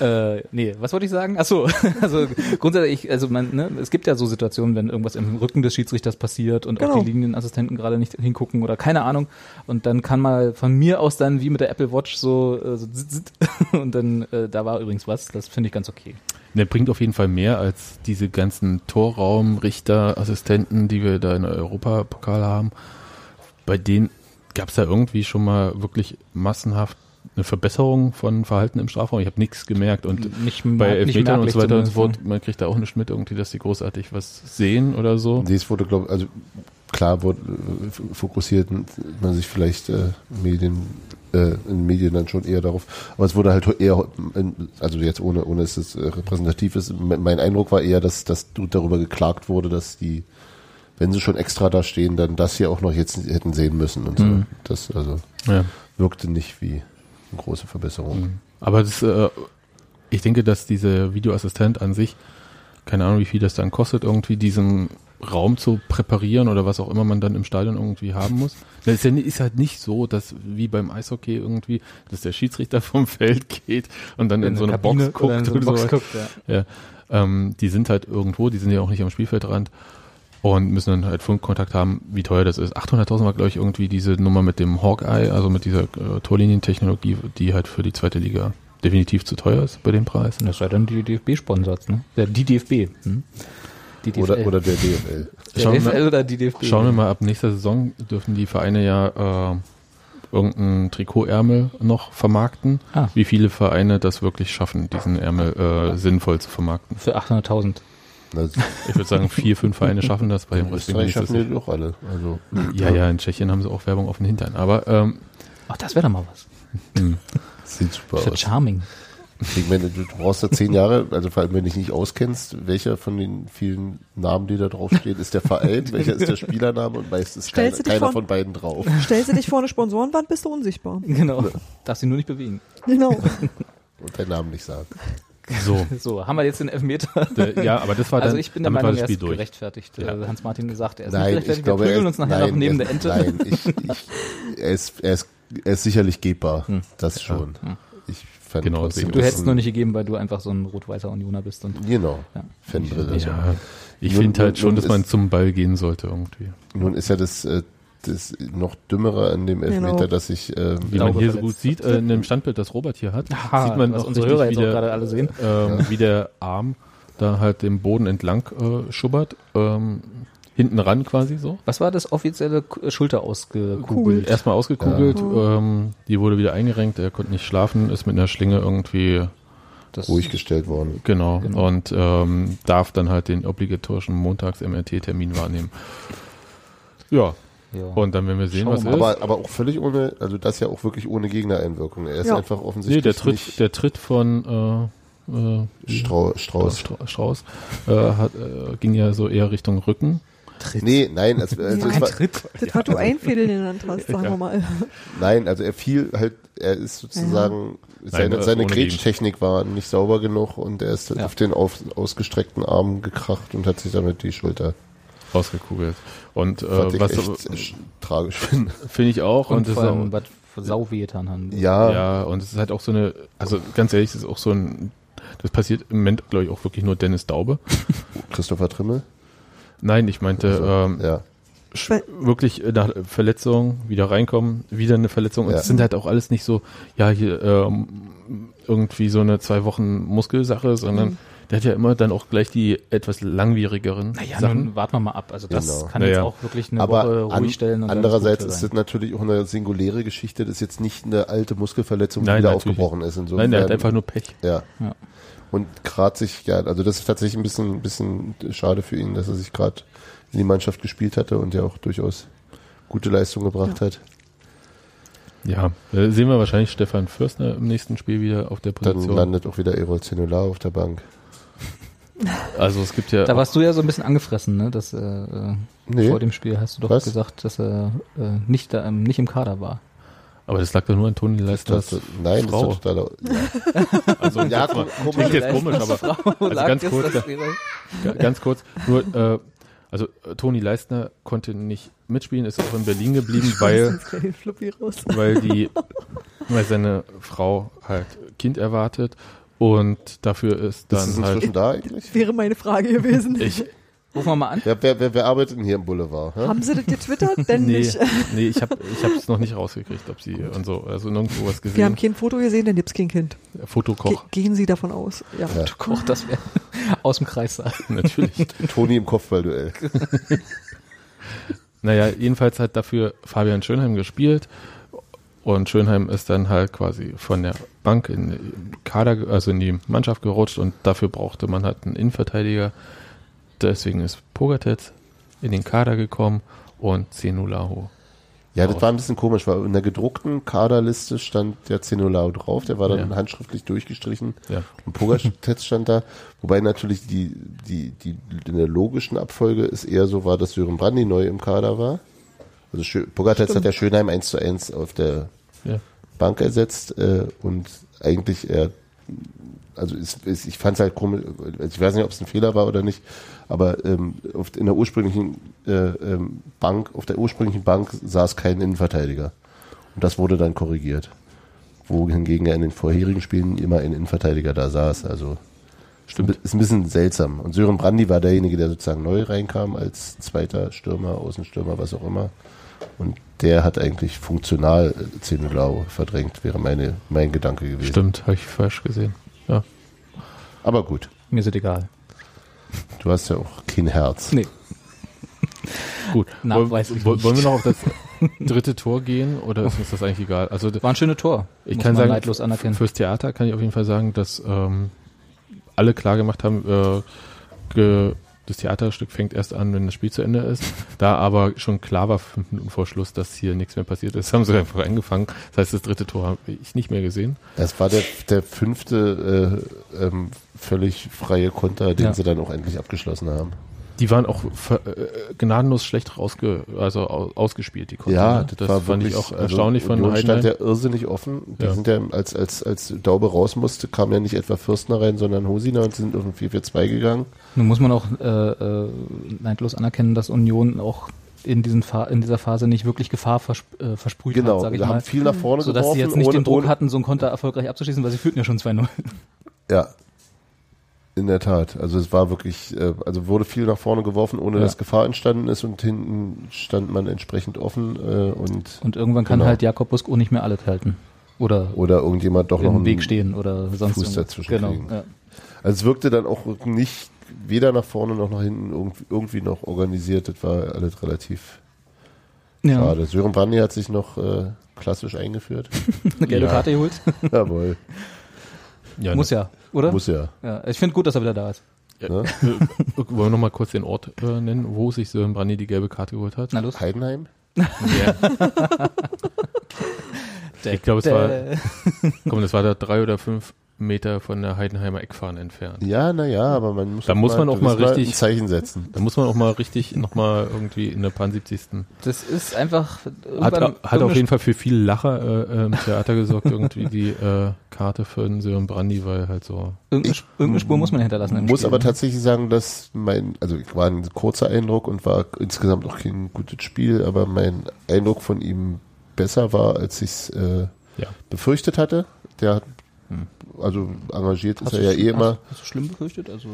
Äh, nee, was wollte ich sagen? Ach so, [laughs] also grundsätzlich, ich- also man, ne, es gibt ja so Situationen, wenn irgendwas im Rücken des Schiedsrichters passiert und auch Genau. die Linienassistenten gerade nicht hingucken oder keine Ahnung und dann kann mal von mir aus dann wie mit der Apple Watch so, äh, so zit, zit, [laughs] und dann äh, da war übrigens was, das finde ich ganz okay. Der bringt auf jeden Fall mehr als diese ganzen Torraumrichter, Assistenten, die wir da in der Europapokal haben. Bei denen gab es da irgendwie schon mal wirklich massenhaft eine Verbesserung von Verhalten im Strafraum. Ich habe nichts gemerkt und Nicht, bei Elfmetern und so weiter und so fort, man kriegt da auch nicht mit irgendwie, dass die großartig was sehen oder so. Nee, es wurde, glaube also klar wurde äh, fokussiert man sich vielleicht äh, Medien, äh, in Medien dann schon eher darauf, aber es wurde halt eher, also jetzt ohne, ohne dass es äh, repräsentativ ist, me- mein Eindruck war eher, dass, dass darüber geklagt wurde, dass die, wenn sie schon extra da stehen, dann das hier auch noch jetzt hätten sehen müssen und so. Mhm. Das also Ja. wirkte nicht wie eine große Verbesserung. Aber das, äh, ich denke, dass dieser Videoassistent an sich, keine Ahnung, wie viel das dann kostet, irgendwie diesen Raum zu präparieren oder was auch immer man dann im Stadion irgendwie haben muss. Das ist, ja, ist halt nicht so, dass wie beim Eishockey irgendwie, dass der Schiedsrichter [laughs] vom Feld geht und dann in, so eine Kabine Box oder guckt in so eine Box guckt, ja. Ja, ähm, die sind halt irgendwo, die sind ja auch nicht am Spielfeldrand und müssen dann halt Funkkontakt haben, wie teuer das ist. 800.000 war, glaube ich, irgendwie diese Nummer mit dem Hawkeye, also mit dieser äh, Torlinientechnologie, die halt für die zweite Liga definitiv zu teuer ist bei dem Preis. Das sei dann die DFB sponsort, ne? Der, die DFB. Hm? Die DFL. Oder, oder der DFL. der Schauen wir- DFL oder die DFB? Schauen wir mal, ab nächster Saison dürfen die Vereine ja äh, irgendeinen Trikotärmel noch vermarkten. Ah. Wie viele Vereine das wirklich schaffen, diesen Ärmel äh, sinnvoll zu vermarkten. Für 800.000. Ich würde sagen, vier, fünf Vereine schaffen das. Bei dem Österreich ich das schaffen die doch alle. Also, Ja, ja, in Tschechien haben sie auch Werbung auf den Hintern. Aber ähm, Ach, das wäre doch mal was. hm, Sieht super aus. Charming. Ich meine, du brauchst da zehn Jahre, also vor allem, wenn du dich nicht auskennst, welcher von den vielen Namen, die da draufstehen, ist der Verein, [laughs] welcher ist der Spielername und meistens du dich keiner vor- von beiden drauf. Stellst du dich vor eine Sponsorenwand, bist du unsichtbar. Genau. Darfst ihn nur nicht bewegen. Genau. Und deinen Namen nicht sagen. So. [laughs] So, haben wir jetzt den Elfmeter? Der, ja, aber das war dann, Also ich bin der Meinung, er das ist durch. gerechtfertigt. Ja. Äh, Hans-Martin gesagt, er ist Nein, nicht gerechtfertigt. ich glaube, wir prügeln uns nachher nein, noch neben er, der Ente. Nein, ich, ich, er, ist, er, ist, er ist sicherlich gebbar. Hm. Das schon. Ich fand Genau, trotzdem, Du hättest nur nicht gegeben, weil du einfach so ein rot-weißer Unioner bist. Und Genau. Ja. Fanbrille. Ja, ich finde halt schon, dass man zum Ball gehen sollte irgendwie. Nun ist ja das, äh, das noch dümmere an dem Elfmeter, Genau. dass ich, äh, Wie man hier so gut sieht, äh, in dem Standbild, das Robert hier hat, Aha, sieht man auch unsere Hörer wie jetzt auch der, gerade alle sehen. ähm, wie der Arm da halt den Boden entlang äh, schubbert, ähm, hinten ran quasi so. Was war das offizielle K- Schulter ausgekugelt? Kugelt. Erstmal ausgekugelt, Ja. ähm, die wurde wieder eingerenkt, er konnte nicht schlafen, ist mit einer Schlinge irgendwie, Das ruhig gestellt worden. genau, Genau. und ähm, darf dann halt den obligatorischen Montags-MRT-Termin wahrnehmen. Ja, Ja. und dann werden wir sehen, Schauen was wir ist. Aber, aber auch völlig ohne, also das ja auch wirklich ohne Gegnereinwirkung. Er ist Ja. einfach Nee, offensichtlich der Tritt, nicht der Tritt von äh, äh, Strau Strauß. Stra Strauß äh, hat, äh, ging ja so eher Richtung Rücken. Tritt. Nee, nein, also, also Nein. es war, Tritt. Das, was du Einfädel genannt hast, [laughs] sagen Ja. wir mal. nein, also er fiel halt, er ist sozusagen, seine, das seine Grätschtechnik war nicht sauber genug und er ist Ja. auf den auf, ausgestreckten Arm gekracht und hat sich damit die Schulter, rausgekugelt. Und was äh, ich was echt äh, tragisch finde. [laughs] finde ich auch. Und, Und, vor allem, was für Sauwehtan haben. Ja, ja, und es ist halt auch so eine, also ganz ehrlich, es ist auch so ein, das passiert im Moment, glaube ich, auch wirklich nur Dennis Daube. [laughs] Christopher Trimmel. Nein, ich meinte Also, ähm, ja. wirklich äh, nach Verletzung wieder reinkommen, wieder eine Verletzung. Und Ja. es sind halt auch alles nicht so, ja, hier ähm, irgendwie so eine zwei Wochen Muskelsache, sondern Mhm. Der hat ja immer dann auch gleich die etwas langwierigeren Naja, Sachen. nun warten wir mal ab. Also das Genau. kann Naja. jetzt auch wirklich eine Aber Woche ruhig an, stellen. Und dann andererseits ist das natürlich auch eine singuläre Geschichte. Das ist jetzt nicht eine alte Muskelverletzung, die Nein, wieder natürlich. aufgebrochen ist. Insofern, Nein, der hat einfach nur Pech. Ja. Ja. Und gerade sich, ja, also das ist tatsächlich ein bisschen, ein bisschen schade für ihn, dass er sich gerade in die Mannschaft gespielt hatte und ja auch durchaus gute Leistung gebracht hat. Ja, äh, sehen wir wahrscheinlich Stefan Fürstner im nächsten Spiel wieder auf der Dann Position. landet auch wieder Erol Zenula auf der Bank. Also es gibt ja Da warst du ja so ein bisschen angefressen, ne? Dass, äh, äh, Nee. Vor dem Spiel hast du doch Was? gesagt, dass er äh, nicht, da, ähm, nicht im Kader war. aber das lag doch nur an Toni Leisters Das, nein, Frau. das ist totaler, ja. [laughs] Also Ja, mal- guck- klingt jetzt komisch, aber also [laughs] ganz kurz, Ganz kurz, nur, äh, also äh, Toni Leistner konnte nicht mitspielen, ist auch in Berlin geblieben, weil, weil die, weil seine Frau halt Kind erwartet und dafür ist Ist es dann inzwischen halt, da eigentlich? Wäre meine Frage gewesen. ich, Rufen wir mal an. Wer, wer, wer, wer arbeitet denn hier im Boulevard? Hä? Haben sie das getwittert? Denn nee, nicht. nee, ich habe ich hab's noch nicht rausgekriegt, ob sie und so, also nirgendwo was Wir haben gesehen. kein Foto gesehen, dann gibt's kein Kind. Ge Fotokoch, gehen Sie davon aus. Ja. Ja. Koch, das wäre [laughs] aus dem Kreissaal. [laughs] natürlich. Toni im Kopfballduell. [laughs] Naja, jedenfalls hat dafür Fabian Schönheim gespielt und Schönheim ist dann halt quasi von der Bank in den Kader, also in die Mannschaft gerutscht und dafür brauchte man halt einen Innenverteidiger. Deswegen ist Pogatetz in den Kader gekommen und Zenulaho. Ja, das war ein bisschen komisch, weil in der gedruckten Kaderliste stand der Zenolao drauf, der war dann Ja. handschriftlich durchgestrichen Ja. und Pogatetz stand da, wobei natürlich die, die, die, in der logischen Abfolge es eher so war, dass Sören Brandy neu im Kader war. Also Pogatetz hat ja Schönheim 1 zu 1 auf der Ja. Bank ersetzt äh, und eigentlich er, also es, es, ich fand es halt komisch, also ich weiß nicht, ob es ein Fehler war oder nicht, aber ähm, auf, in der ursprünglichen äh, ähm, Bank, auf der ursprünglichen Bank saß kein Innenverteidiger. Und das wurde dann korrigiert. Wohingegen er in den vorherigen Spielen immer ein Innenverteidiger da saß. Also Stimmt. ist ein bisschen seltsam. Und Sören Brandy war derjenige, der sozusagen neu reinkam als zweiter Stürmer, Außenstürmer, was auch immer. Und der hat eigentlich funktional Zenulau verdrängt, wäre meine, mein Gedanke gewesen. Stimmt, habe ich falsch gesehen. Ja. Aber gut, Mir ist es egal. du hast ja auch kein Herz. Nee. [laughs] Gut. Nachweislich Woll- Wollen wir noch auf das [laughs] dritte Tor gehen oder ist uns das eigentlich egal? Also War ein schönes Tor. ich muss kann man sagen, neidlos anerkennen. fürs Theater kann ich auf jeden Fall sagen, dass ähm, alle klar gemacht haben, äh, ge, das Theaterstück fängt erst an, wenn das Spiel zu Ende ist. [laughs] Da aber schon klar war, fünf Minuten vor Schluss, dass hier nichts mehr passiert ist, haben sie einfach angefangen. Das heißt, das dritte Tor habe ich nicht mehr gesehen. Das war der, der fünfte äh, ähm, völlig freie Konter, den Ja. sie dann auch endlich abgeschlossen haben. Die waren auch ver- äh, gnadenlos schlecht rausge also au- ausgespielt, die Konter. Ja, ne? das, war fand wirklich, ich auch also erstaunlich von Union stand Heidenheim. ja irrsinnig offen. Die Ja. sind ja, als, als, als Daube raus musste, kam ja nicht etwa Fürstner rein, sondern Hosiner und sind auf ein 4-4-2 gegangen. Nun muss man auch äh, äh, neidlos anerkennen, dass Union auch in, diesen Fa in dieser Phase nicht wirklich Gefahr versp äh, versprüht Genau, hat, sage ich wir mal. haben viel nach vorne Sodass geworfen. sie jetzt nicht ohne, den Druck hatten, so einen Konter erfolgreich abzuschließen, weil sie führten ja schon 2-0. Ja, in der Tat. Also es war wirklich, äh, also wurde viel nach vorne geworfen, ohne Ja. dass Gefahr entstanden ist und hinten stand man entsprechend offen äh, und Und irgendwann kann Genau. halt Jakob Busk auch nicht mehr alles halten. Oder oder irgendjemand doch noch im einen Weg stehen oder sonst Fuß dazwischen Genau. kriegen. Ja. Also es wirkte dann auch nicht weder nach vorne noch nach hinten irgendwie, irgendwie noch organisiert. Das war alles relativ Ja. schade. Sören Brandy hat sich noch äh, klassisch eingefühwir. [laughs] Eine gelbe Ja. Karte geholt. [laughs] Jawohl, Ja, Muss ja, oder? muss ja. Ja. Ich finde gut, dass er wieder da ist. Ja, Ne? [laughs] wollen wir noch mal kurz den Ort äh, nennen, wo sich Sören Brandy die gelbe Karte geholt hat? Na los. Heidenheim? Ja. [laughs] ich glaube, es war, komm, das war da drei oder fünf Meter von der Heidenheimer Eckfahne entfernt. Ja, naja, aber man muss Da muss man auch mal richtig- ein Zeichen setzen. Da muss man auch mal richtig noch mal irgendwie in der Pan 70. Das ist einfach Hat, hat auf jeden Fall für viel Lacher äh, äh, im Theater gesorgt, irgendwie die äh, Karte für den Sören Brandy, weil halt so. Irgendeine, Sp- irgendeine Spur muss man hinterlassen. im Muss Spiel, aber ne? tatsächlich sagen, dass mein, also war ein kurzer Eindruck und war insgesamt auch kein gutes Spiel, aber mein Eindruck von ihm besser war, als ich es äh, Ja. befürchtet hatte. Der hat, Hm. also engagiert ist Hast er du ja eh immer. Hast, hast du schlimm befürchtet? Also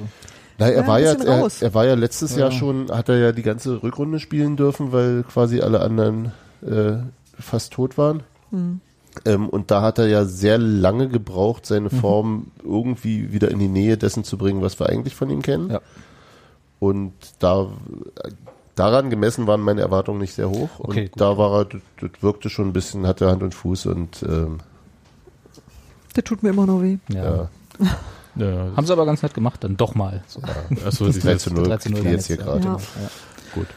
Na, er Ja, war ja, er, er war ja letztes Ja. Jahr schon, hat er ja die ganze Rückrunde spielen dürfen, weil quasi alle anderen äh, fast tot waren. Hm. Ähm, und da hat er ja sehr lange gebraucht, seine Mhm. Form irgendwie wieder in die Nähe dessen zu bringen, was wir eigentlich von ihm kennen. Ja. Und da daran gemessen waren meine Erwartungen nicht sehr hoch. Okay, und gut. da war er, das, das wirkte schon ein bisschen, hatte Hand und Fuß und ähm, Der tut mir immer noch weh. ja. ja. [laughs] Ja, Haben sie aber ganz nett gemacht, dann doch mal. So. achso, Das dieses- 3 zu 0 3 zu 0 kriege ich jetzt hier ja. gerade. Ja. Gut.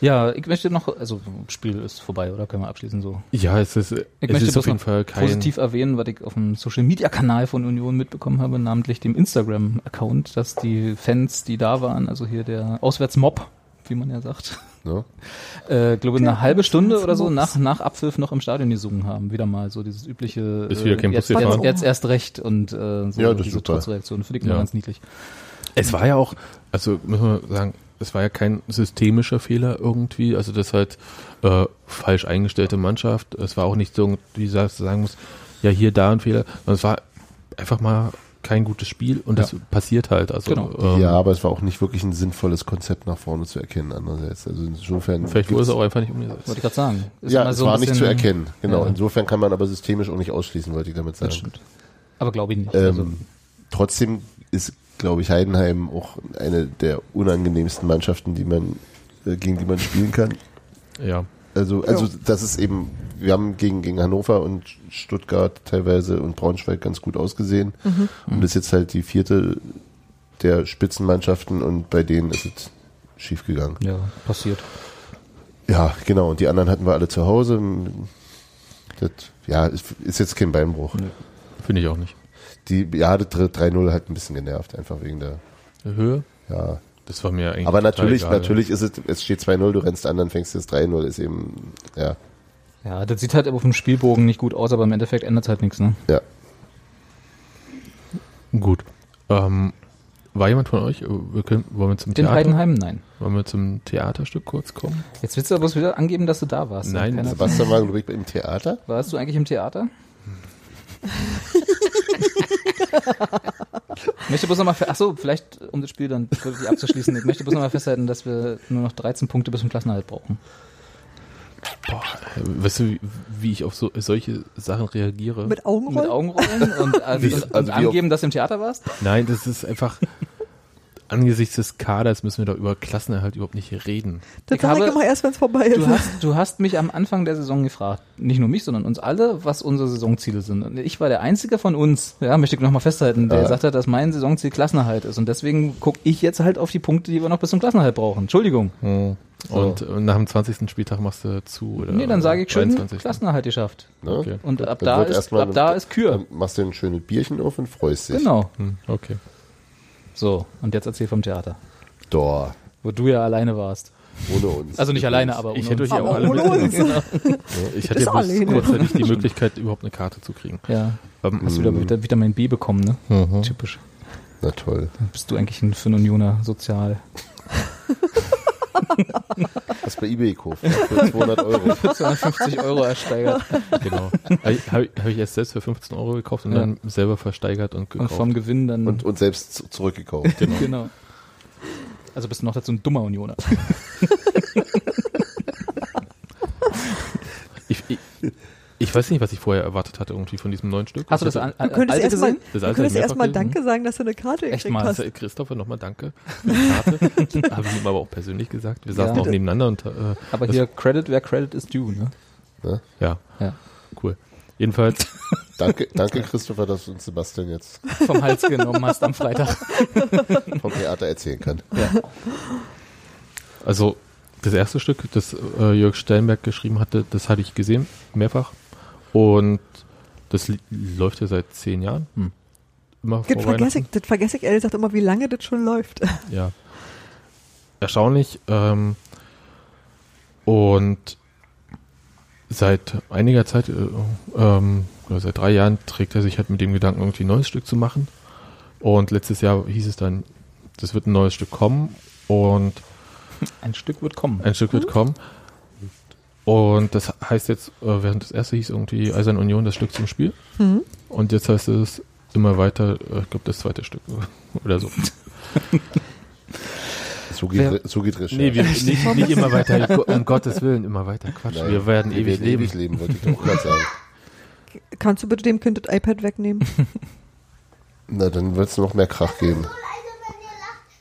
Ja, ich möchte noch, also das Spiel ist vorbei, oder können wir abschließen so? Ja, es ist, Ich es möchte ist auf jeden Fall kein. Positiv erwähnen, was ich auf dem Social Media Kanal von Union mitbekommen habe, namentlich dem Instagram Account, dass die Fans, die da waren, also hier der Auswärtsmob, wie man ja sagt, Ne? äh, glaube eine halbe Stunde oder so nach, nach Abpfiff noch im Stadion gesungen haben. Wieder mal so dieses übliche Ist wieder kein jetzt, Bus jetzt, gefahren? jetzt erst recht und äh, so Ja, das ist diese super. Trotzreaktion. Finde ich Ja. immer ganz niedlich. Es war ja auch, also muss man sagen, es war ja kein systemischer Fehler irgendwie, also das halt äh, falsch eingestellte Mannschaft. Es war auch nicht so, wie du sagen muss, ja hier da ein Fehler, sondern es war einfach mal kein gutes Spiel und das passiert halt. Also Genau. ähm, ja, aber es war auch nicht wirklich ein sinnvolles Konzept nach vorne zu erkennen andererseits. Also insofern vielleicht wurde es auch einfach nicht umgesetzt. Wollte ich gerade sagen. Ist ja, es so war nicht zu erkennen. Genau. Ja. Insofern kann man aber systemisch auch nicht ausschließen, wollte ich damit sagen. Das stimmt. Aber glaube ich nicht. Ähm, also, trotzdem ist, glaube ich, Heidenheim auch eine der unangenehmsten Mannschaften, die man äh, gegen die man spielen kann. Ja. Also, also das ist eben, wir haben gegen, gegen Hannover und Stuttgart teilweise und Braunschweig ganz gut ausgesehen. Und das ist jetzt halt die vierte der Spitzenmannschaften und bei denen ist es schief gegangen. ja, passiert. Ja, genau. Und die anderen hatten wir alle zu Hause. Das, ja, ist, jetzt kein Beinbruch. Finde ich auch nicht. Die, ja, das 3-0 hat ein bisschen genervt, einfach wegen der, Höhe? ja. Das war mir eigentlich Aber total natürlich, egal. natürlich ist es, es steht 2-0, du rennst an, dann fängst du das 3-0, ist eben, ja, Ja, das sieht halt auf dem Spielbogen nicht gut aus, aber im Endeffekt ändert es halt nichts, ne? ja. Gut. Ähm, war jemand von euch, wir können, wollen wir zum In Theater, Heidenheim, nein. wollen wir zum Theaterstück kurz kommen? Jetzt willst du aber bloß wieder angeben, dass du da warst. ne? Nein, Sebastian war, glaube ich, im Theater. warst du eigentlich im Theater? Ich möchte bloß nochmal, achso, vielleicht um das Spiel dann wirklich abzuschließen, ich möchte bloß nochmal festhalten, dass wir nur noch 13 Punkte bis zum Klassenerhalt brauchen. Boah, weißt du, wie, wie ich auf so, solche Sachen reagiere? Mit Augenrollen? Mit Augenrollen und, also, Wie- und, also und wie angeben, dass du im Theater warst? Nein, das ist einfach. Angesichts des Kaders müssen wir doch über Klassenerhalt überhaupt nicht reden. Das sage ich immer erst, wenn es vorbei ist. Du hast, du hast mich am Anfang der Saison gefragt, nicht nur mich, sondern uns alle, was unsere Saisonziele sind. Und ich war der einzige von uns, ja, möchte ich nochmal festhalten, der Ja. gesagt hat, dass mein Saisonziel Klassenerhalt ist. Und deswegen gucke ich jetzt halt auf die Punkte, die wir noch bis zum Klassenerhalt brauchen. Entschuldigung. Und äh, nach dem 20. Spieltag machst du zu. Oder nee, dann sage ich schön 23.. Klassenerhalt geschafft. Ne? Okay. Und ab Dann da ist, ab da ist Kür. Dann machst du ein schönes Bierchen auf und freust dich. Genau. Hm, okay. So, und jetzt erzähl vom Theater, Doch, wo du ja alleine warst. ohne uns. Also nicht alleine, aber Ich ohne hätte uns. euch ja auch alle ohne uns. Ja, Ich hatte ja bloß kurzzeitig die Möglichkeit, überhaupt eine Karte zu kriegen. Ja, Ähm, hast du wieder Vita- Vitamin B bekommen, ne? Mhm. Typisch. Na toll. Bist du eigentlich ein für einen Unioner sozial? Hast bei eBay gekauft. Für 200 Euro. [laughs] Für 250 Euro ersteigert. Genau. Habe ich, hab ich erst selbst für 15 Euro gekauft und Ja. dann selber versteigert und Und gekauft. vom Gewinn dann. Und, und selbst zu- zurückgekauft. genau. Also bist du noch dazu ein dummer Unioner. ich, ich, ich weiß nicht, was ich vorher erwartet hatte irgendwie von diesem neuen Stück. Hast du das an, Du könntest erstmal gesehen? Das du könntest erst mal gelesen. Danke sagen, dass du eine Karte Echt gekriegt mal. hast. Also, [laughs] Christopher, nochmal danke. für die Karte. [laughs] Habe ich ihm aber auch persönlich gesagt. Wir saßen Ja. auch nebeneinander und äh, Aber hier Credit, wer Credit is due, ne? ja, Ja. cool. Jedenfalls, [laughs] Danke, danke Christopher, dass du uns Sebastian jetzt Vom Hals genommen hast am Freitag. vom Theater erzählen kann. also das erste Stück, das äh, Jörg Steinberg geschrieben hatte, das hatte ich gesehen, mehrfach. Und das läuft ja seit zehn Jahren. Hm. Immer Das vor vergesse ich, das vergesse ich ehrlich gesagt immer, wie lange das schon läuft. [laughs] Ja. Erstaunlich. Ähm, und seit einiger Zeit, äh, ähm, seit drei Jahren, trägt er sich halt mit dem Gedanken, irgendwie ein neues Stück zu machen. Und letztes Jahr hieß es dann, das wird ein neues Stück kommen und [laughs] Ein Stück wird kommen. ein Stück wird kommen. Und das heißt jetzt, äh, während das erste hieß irgendwie Eisern Union, das Stück zum Spiel. Mhm. Und jetzt heißt es immer weiter, äh, ich glaube, das zweite Stück [laughs] oder so. [laughs] So geht, Wer- so geht Recherche. Nee, wir, nicht, nicht immer weiter, um Gottes Willen, immer weiter. Quatsch, Nein, wir werden wir ewig werden leben. ewig leben, wollte ich doch gerade sagen. Kannst du bitte dem Kind das iPad wegnehmen? [laughs] Na, dann wird es noch mehr Krach geben.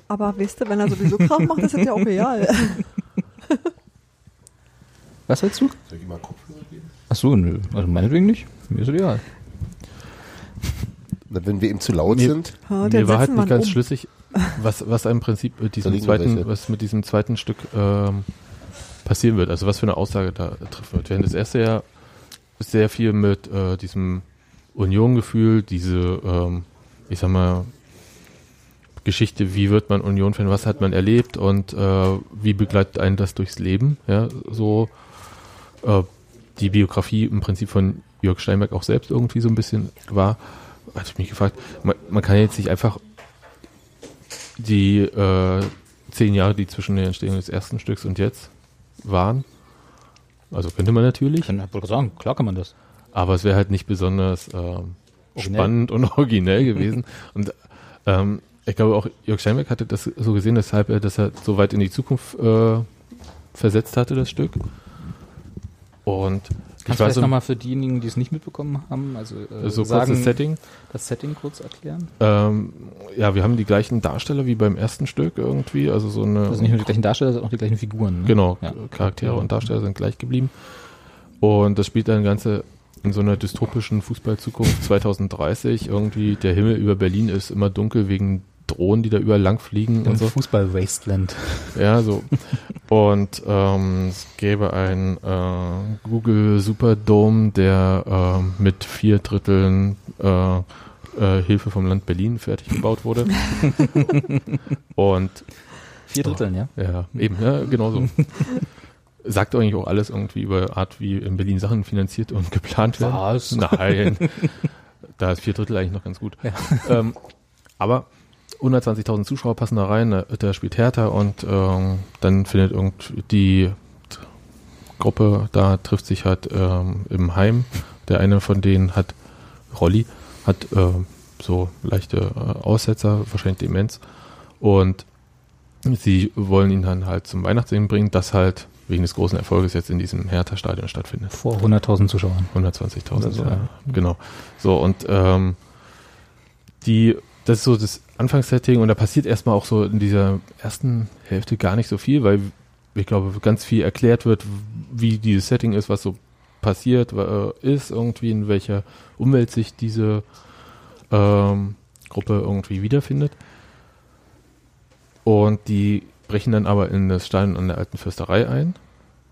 Aber weißt du, wenn er sowieso Krach macht, ist das ja auch real. Was hältst du? Soll ich mal Kopfhörer geben? Ach so, nö. Also meinetwegen nicht. Mir ist egal. Na, wenn wir ihm zu laut Mir- sind, Ja, dann Mir war halt nicht ganz um. schlüssig, was, was im Prinzip mit diesem zweiten, was mit diesem zweiten Stück ähm, passieren wird. Also was für eine Aussage da treffen wird. Während das erste Jahr sehr viel mit äh, diesem Union-Gefühl, diese, ähm, ich sag mal, Geschichte, wie wird man Union-Fan, was hat man erlebt und äh, wie begleitet einen das durchs Leben, ja, so äh, die Biografie im Prinzip von Jörg Steinberg auch selbst irgendwie so ein bisschen war, hatte ich mich gefragt, man, man kann jetzt nicht einfach die äh, zehn Jahre, die zwischen der Entstehung des ersten Stücks und jetzt waren, also könnte man natürlich, Ich kann wohl sagen, klar kann man das. aber es wäre halt nicht besonders ähm, spannend und [laughs] originell gewesen. [laughs] Und ähm, ich glaube auch Jörg Steinbeck hatte das so gesehen, weshalb er das halt so weit in die Zukunft äh, versetzt hatte, das Stück. Und Kannst ich so, nochmal für diejenigen, die es nicht mitbekommen haben, also äh, so kurz sagen, das Setting. das Setting kurz erklären? Ähm, ja, wir haben die gleichen Darsteller wie beim ersten Stück irgendwie, also so eine sind nicht nur die gleichen Darsteller, sondern auch die gleichen Figuren. Ne? Genau, Ja. Charaktere und Darsteller sind gleich geblieben. Und das spielt dann Ganze in so einer dystopischen Fußballzukunft [laughs] 2030. Irgendwie der Himmel über Berlin ist immer dunkel wegen Drohnen, die da überall lang fliegen und so. Fußball-Wasteland. Ja, so. Und ähm, es gäbe ein äh, Google Superdome, der ähm, mit vier Dritteln äh, äh, Hilfe vom Land Berlin fertig gebaut wurde. [laughs] und Vier Dritteln, ja? ja, eben, ja, genau so. [laughs] Sagt eigentlich auch alles irgendwie über Art, wie in Berlin Sachen finanziert und geplant werden. Was? Nein. da ist vier Drittel eigentlich noch ganz gut. Ja. Ähm, aber 120.000 Zuschauer passen da rein, da, da spielt Hertha und ähm, dann findet irgendwie die Gruppe da, trifft sich halt ähm, im Heim. Der eine von denen hat, Rolli, hat ähm, so leichte äh, Aussetzer, wahrscheinlich Demenz. Und sie wollen ihn dann halt zum Weihnachtssingen bringen, das halt wegen des großen Erfolges jetzt in diesem Hertha-Stadion stattfindet. Vor 100.000 Zuschauern. 120.000, Oder so, ja. ja. Genau. So, und ähm, die das ist so das Anfangssetting und da passiert erstmal auch so in dieser ersten Hälfte gar nicht so viel, weil ich glaube, ganz viel erklärt wird, wie dieses Setting ist, was so passiert äh, ist, irgendwie in welcher Umwelt sich diese ähm, Gruppe irgendwie wiederfindet. Und die brechen dann aber in das Stein an der alten Fürsterei ein,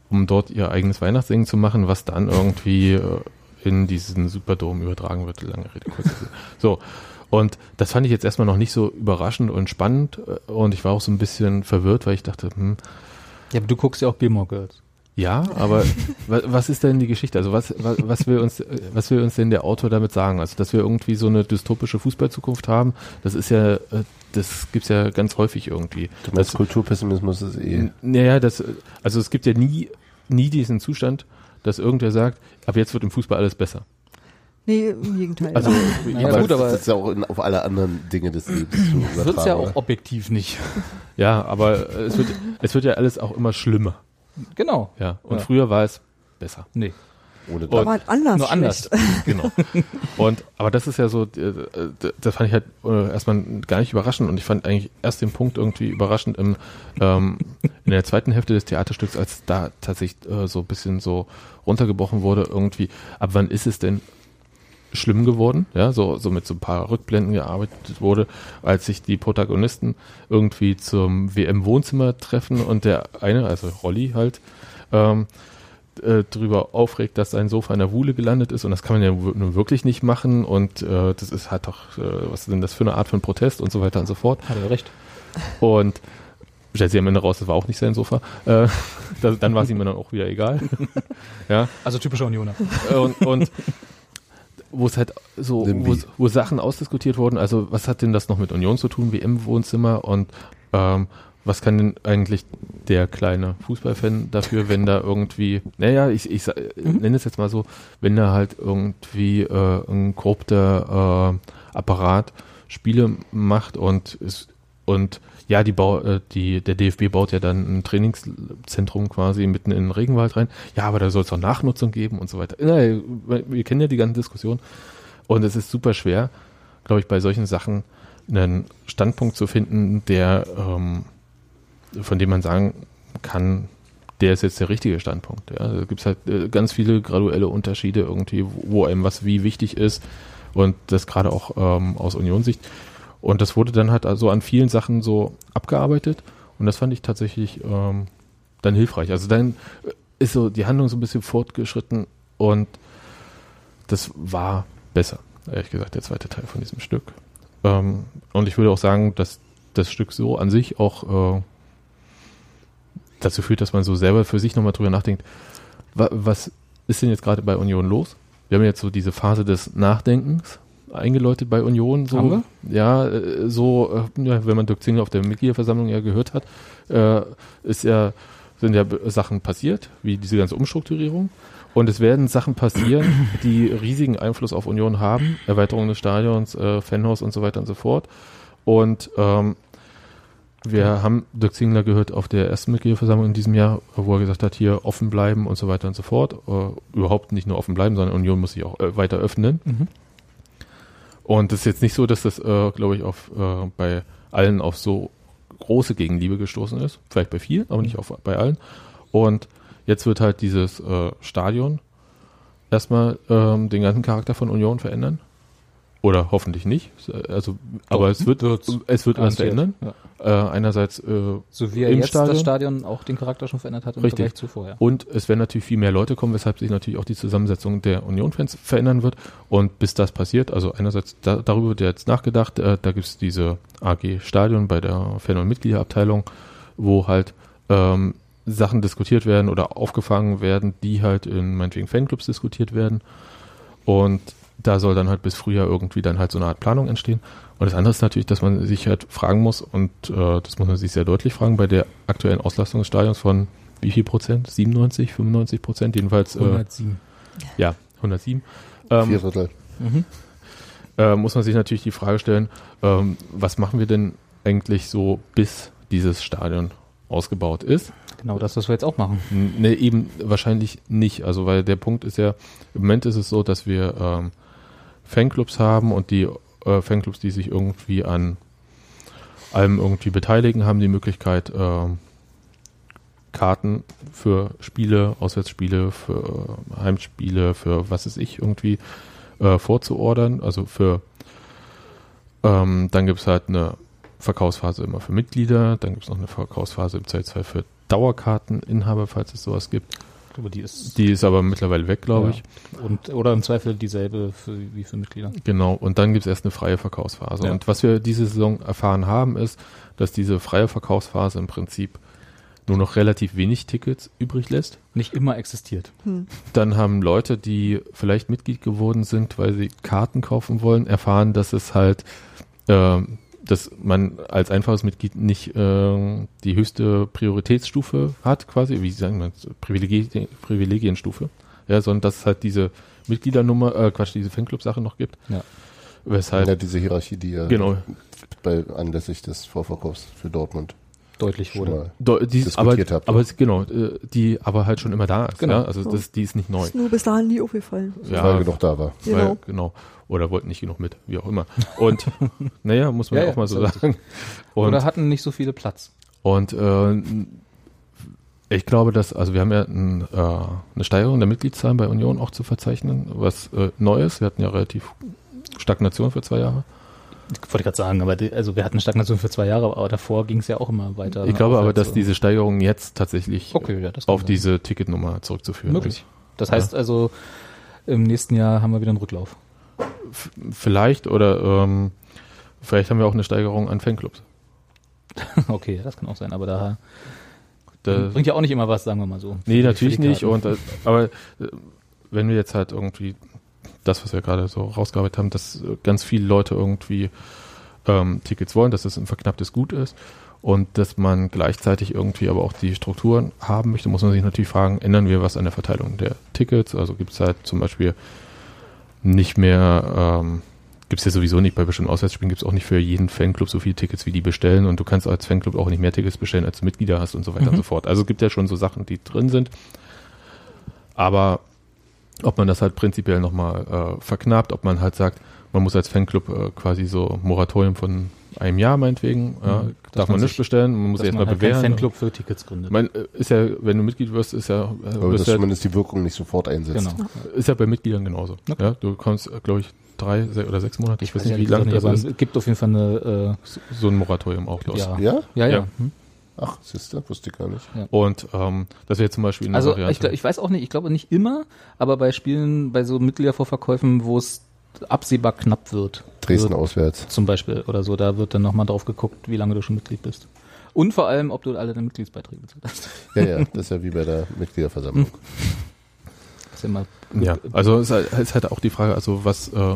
um dort ihr eigenes Weihnachtssingen zu machen, was dann irgendwie äh, in diesen Superdom übertragen wird. Lange Rede, Rede. So. Und das fand ich jetzt erstmal noch nicht so überraschend und spannend. äh, Und ich war auch so ein bisschen verwirrt, weil ich dachte, hm, Ja, aber du guckst ja auch Gilmore Girls. ja, aber [laughs] wa- was ist denn die Geschichte? Also was, was, was will uns, was will uns denn der Autor damit sagen? Also, dass wir irgendwie so eine dystopische Fußballzukunft haben, das ist ja, äh, das gibt's ja ganz häufig irgendwie. Du meinst Das, Kulturpessimismus ist eh. naja, das, also es gibt ja nie, nie diesen Zustand, dass irgendwer sagt, ab jetzt wird im Fußball alles besser. Nee, im Gegenteil. Also, Ja, aber gut, aber- das ist ja auch in, auf alle anderen Dinge des Lebens zu Das [clears throat] wird's ja auch objektiv nicht. ja, aber es wird, es wird ja alles auch immer schlimmer. Genau. Ja, und Ja. früher war es besser. Nee. Ohne Und- aber halt anders. Nur anders. [laughs] Genau. Und aber das ist ja so, äh, das fand ich halt äh, erstmal gar nicht überraschend und ich fand eigentlich erst den Punkt irgendwie überraschend im ähm, in der zweiten Hälfte des Theaterstücks, als da tatsächlich äh, so ein bisschen so runtergebrochen wurde irgendwie. Ab wann ist es denn schlimm geworden? Ja, so so mit so ein paar Rückblenden gearbeitet wurde, als sich die Protagonisten irgendwie zum WM-Wohnzimmer treffen und der eine, also Rolli halt, ähm, äh, drüber aufregt, dass sein Sofa in der Wuhle gelandet ist und das kann man ja nun wirklich nicht machen und äh, das ist halt doch, äh, was ist denn das für eine Art von Protest und so weiter und so fort. Hat er recht. Und stellt sich am Ende raus, das war auch nicht sein Sofa. Äh, [laughs] das, dann war es ihm dann auch wieder egal. [laughs] ja, Also typischer Unioner. und, und wo es halt so, wo, wo Sachen ausdiskutiert wurden, also was hat denn das noch mit Union zu tun, WM-Wohnzimmer und ähm, was kann denn eigentlich der kleine Fußballfan dafür, wenn da irgendwie, naja, ich, ich sa- nenne es jetzt mal so, wenn da halt irgendwie äh, ein korrupter äh, Apparat Spiele macht und ist und ja, die Bau, äh, die, der DFB baut ja dann ein Trainingszentrum quasi mitten in den Regenwald rein. Ja, aber da soll es auch Nachnutzung geben und so weiter. Na, wir kennen ja die ganze Diskussion. Und es ist super schwer, glaube ich, bei solchen Sachen einen Standpunkt zu finden, der, ähm, von dem man sagen kann, der ist jetzt der richtige Standpunkt. Ja, da gibt es halt äh, ganz viele graduelle Unterschiede irgendwie, wo- wo einem was wie wichtig ist und das gerade auch ähm, aus Unionssicht. Und das wurde dann halt also an vielen Sachen so abgearbeitet und das fand ich tatsächlich ähm, dann hilfreich. Also dann äh, ist so die Handlung so ein bisschen fortgeschritten und das war besser, ehrlich gesagt, der zweite Teil von diesem Stück. Ähm, und ich würde auch sagen, dass das Stück so an sich auch äh, dazu führt, dass man so selber für sich nochmal drüber nachdenkt, wa was ist denn jetzt gerade bei Union los? Wir haben jetzt so diese Phase des Nachdenkens eingeläutet bei Union. So, Haben wir? Ja, äh, so, äh, wenn man Dirk Zingler auf der Mitgliederversammlung ja gehört hat, äh, ist ja, sind ja Sachen passiert, wie diese ganze Umstrukturierung. Und es werden Sachen passieren, [coughs] die riesigen Einfluss auf Union haben. Erweiterung des Stadions, äh, Fanhaus und so weiter und so fort. Und ähm, wir haben Dirk Zingler gehört auf der ersten Mitgliederversammlung in diesem Jahr, wo er gesagt hat, hier offen bleiben und so weiter und so fort. Äh, überhaupt nicht nur offen bleiben, sondern Union muss sich auch äh, weiter öffnen. Mhm. Und es ist jetzt nicht so, dass das, äh, glaube ich, auf, äh, bei allen auf so große Gegenliebe gestoßen ist. Vielleicht bei vielen, aber nicht auf, bei allen. Und jetzt wird halt dieses äh, Stadion erstmal ähm, den ganzen Charakter von Union verändern. Oder hoffentlich nicht. Also, aber es wird, es wird was Garantiert. verändern. Ja. Äh, einerseits äh, So wie er Im jetzt Stadion? das Stadion auch den Charakter schon verändert hat im Richtig. Vergleich zu vorher. Und es werden natürlich viel mehr Leute kommen, weshalb sich natürlich auch die Zusammensetzung der Union-Fans verändern wird. Und bis das passiert, also einerseits da, darüber wird ja jetzt nachgedacht, äh, da gibt es diese AG Stadion bei der Fan- und Mitgliederabteilung, wo halt ähm, Sachen diskutiert werden oder aufgefangen werden, die halt in meinetwegen Fanclubs diskutiert werden. Und da soll dann halt bis Frühjahr irgendwie dann halt so eine Art Planung entstehen. Und das andere ist natürlich, dass man sich halt fragen muss, und äh, das muss man sich sehr deutlich fragen, bei der aktuellen Auslastung des Stadions von wie viel Prozent? 97, 95 Prozent? Jedenfalls, äh, 107. ja, 107. Ähm, Vier Drittel. Mhm. äh, muss man sich natürlich die Frage stellen, ähm, was machen wir denn eigentlich so, bis dieses Stadion ausgebaut ist? Genau das, was wir jetzt auch machen. Ne, eben wahrscheinlich nicht. Also, weil der Punkt ist ja, im Moment ist es so, dass wir ähm, Fanclubs haben und die äh, Fanclubs, die sich irgendwie an allem irgendwie beteiligen, haben die Möglichkeit, äh, Karten für Spiele, Auswärtsspiele, für Heimspiele, für was weiß ich irgendwie äh, vorzuordern. Also für ähm, dann gibt es halt eine Verkaufsphase immer für Mitglieder, dann gibt es noch eine Verkaufsphase im Zweifelsfall für Dauerkarteninhaber, falls es sowas gibt. Aber die ist, Die ist aber mittlerweile weg, glaube Ja. ich. und, oder im Zweifel dieselbe für, wie für Mitglieder. Genau, und dann gibt es erst eine freie Verkaufsphase. Ja. Und was wir diese Saison erfahren haben, ist, dass diese freie Verkaufsphase im Prinzip nur noch relativ wenig Tickets übrig lässt. Nicht immer existiert. Dann haben Leute, die vielleicht Mitglied geworden sind, weil sie Karten kaufen wollen, erfahren, dass es halt, ähm, dass man als einfaches Mitglied nicht ähm, die höchste Prioritätsstufe hat, quasi, wie sagen wir, Privilegien, Privilegienstufe, ja, sondern dass es halt diese Mitgliedernummer, äh, Quatsch, diese Fanclub-Sache noch gibt. Ja. Weshalb, ja, diese Hierarchie, die ja genau, bei, anlässlich des Vorverkaufs für Dortmund Deutlich wurde. Do, die, aber, diskutiert habt, aber es- genau, äh, die aber halt schon immer da ist. Genau. Ja? Also das, die ist nicht neu. Ist nur bis dahin nie aufgefallen. Ja, weil genug da war. Genau. Weil, genau. Oder wollten nicht genug mit, wie auch immer. Und [laughs] naja, muss man Ja, auch mal so sagen. Und, oder hatten nicht so viele Platz. und äh, ich glaube, dass, also wir haben ja ein, äh, eine Steigerung der Mitgliedszahlen bei Union auch zu verzeichnen, was äh, neu ist. Wir hatten ja relativ Stagnation für zwei Jahre. Ich wollte gerade sagen, aber die, also wir hatten Stagnation für zwei Jahre, aber davor ging es ja auch immer weiter. Ich glaube aber, dass so. diese Steigerung jetzt tatsächlich Okay, ja, auf sein. diese Ticketnummer zurückzuführen möglich. Das heißt also, im nächsten Jahr haben wir wieder einen Rücklauf. ist. Vielleicht oder ähm, vielleicht haben wir auch eine Steigerung an Fanclubs. [laughs] okay, das kann auch sein, aber da Da, bringt ja auch nicht immer was, sagen wir mal so. Nee, natürlich nicht. Und, äh, aber äh, wenn wir jetzt halt irgendwie das, was wir gerade so rausgearbeitet haben, dass ganz viele Leute irgendwie ähm, Tickets wollen, dass es ein verknapptes Gut ist und dass man gleichzeitig irgendwie aber auch die Strukturen haben möchte, muss man sich natürlich fragen, ändern wir was an der Verteilung der Tickets? Also gibt es halt zum Beispiel nicht mehr, ähm, gibt es ja sowieso nicht, bei bestimmten Auswärtsspielen gibt es auch nicht für jeden Fanclub so viele Tickets, wie die bestellen und du kannst als Fanclub auch nicht mehr Tickets bestellen, als du Mitglieder hast und so weiter Mhm. und so fort. Also es gibt ja schon so Sachen, die drin sind. Aber ob man das halt prinzipiell nochmal äh, verknappt, ob man halt sagt, man muss als Fanclub äh, quasi so Moratorium von einem Jahr meinetwegen, ja, Mhm. Dass darf man man nicht bestellen, man muss erstmal halt bewähren. Fanclub für Tickets gründet. Man, äh, ist ja, wenn du Mitglied wirst, ist ja, äh, Aber dass ja zumindest die Wirkung nicht sofort einsetzt. genau. ist ja bei Mitgliedern genauso. Okay. Ja, du kommst, glaube ich, drei oder sechs Monate, ich, weiß nicht, wie lange gesagt das ist, aber Es gibt auf jeden Fall eine, so- so ein Moratorium auch, glaube ich. Ja. Ja? äh, ja, ja. Ja. Hm. Ach, siehst du, wusste ich gar nicht. Und ähm, das wäre zum Beispiel eine Also Variante. ich, glaub- ich weiß auch nicht, ich glaube nicht immer, aber bei Spielen, bei so Mitgliedervorverkäufen, wo es absehbar knapp wird, Dresden wird auswärts. zum Beispiel oder so, da wird dann nochmal drauf geguckt, wie lange du schon Mitglied bist. Und vor allem, ob du alle deine Mitgliedsbeiträge bezahlt hast. Ja, ja, das ist ja wie bei der Mitgliederversammlung. Das [laughs] ist immer Ja, also es ist halt, es ist halt auch die Frage, also was, äh,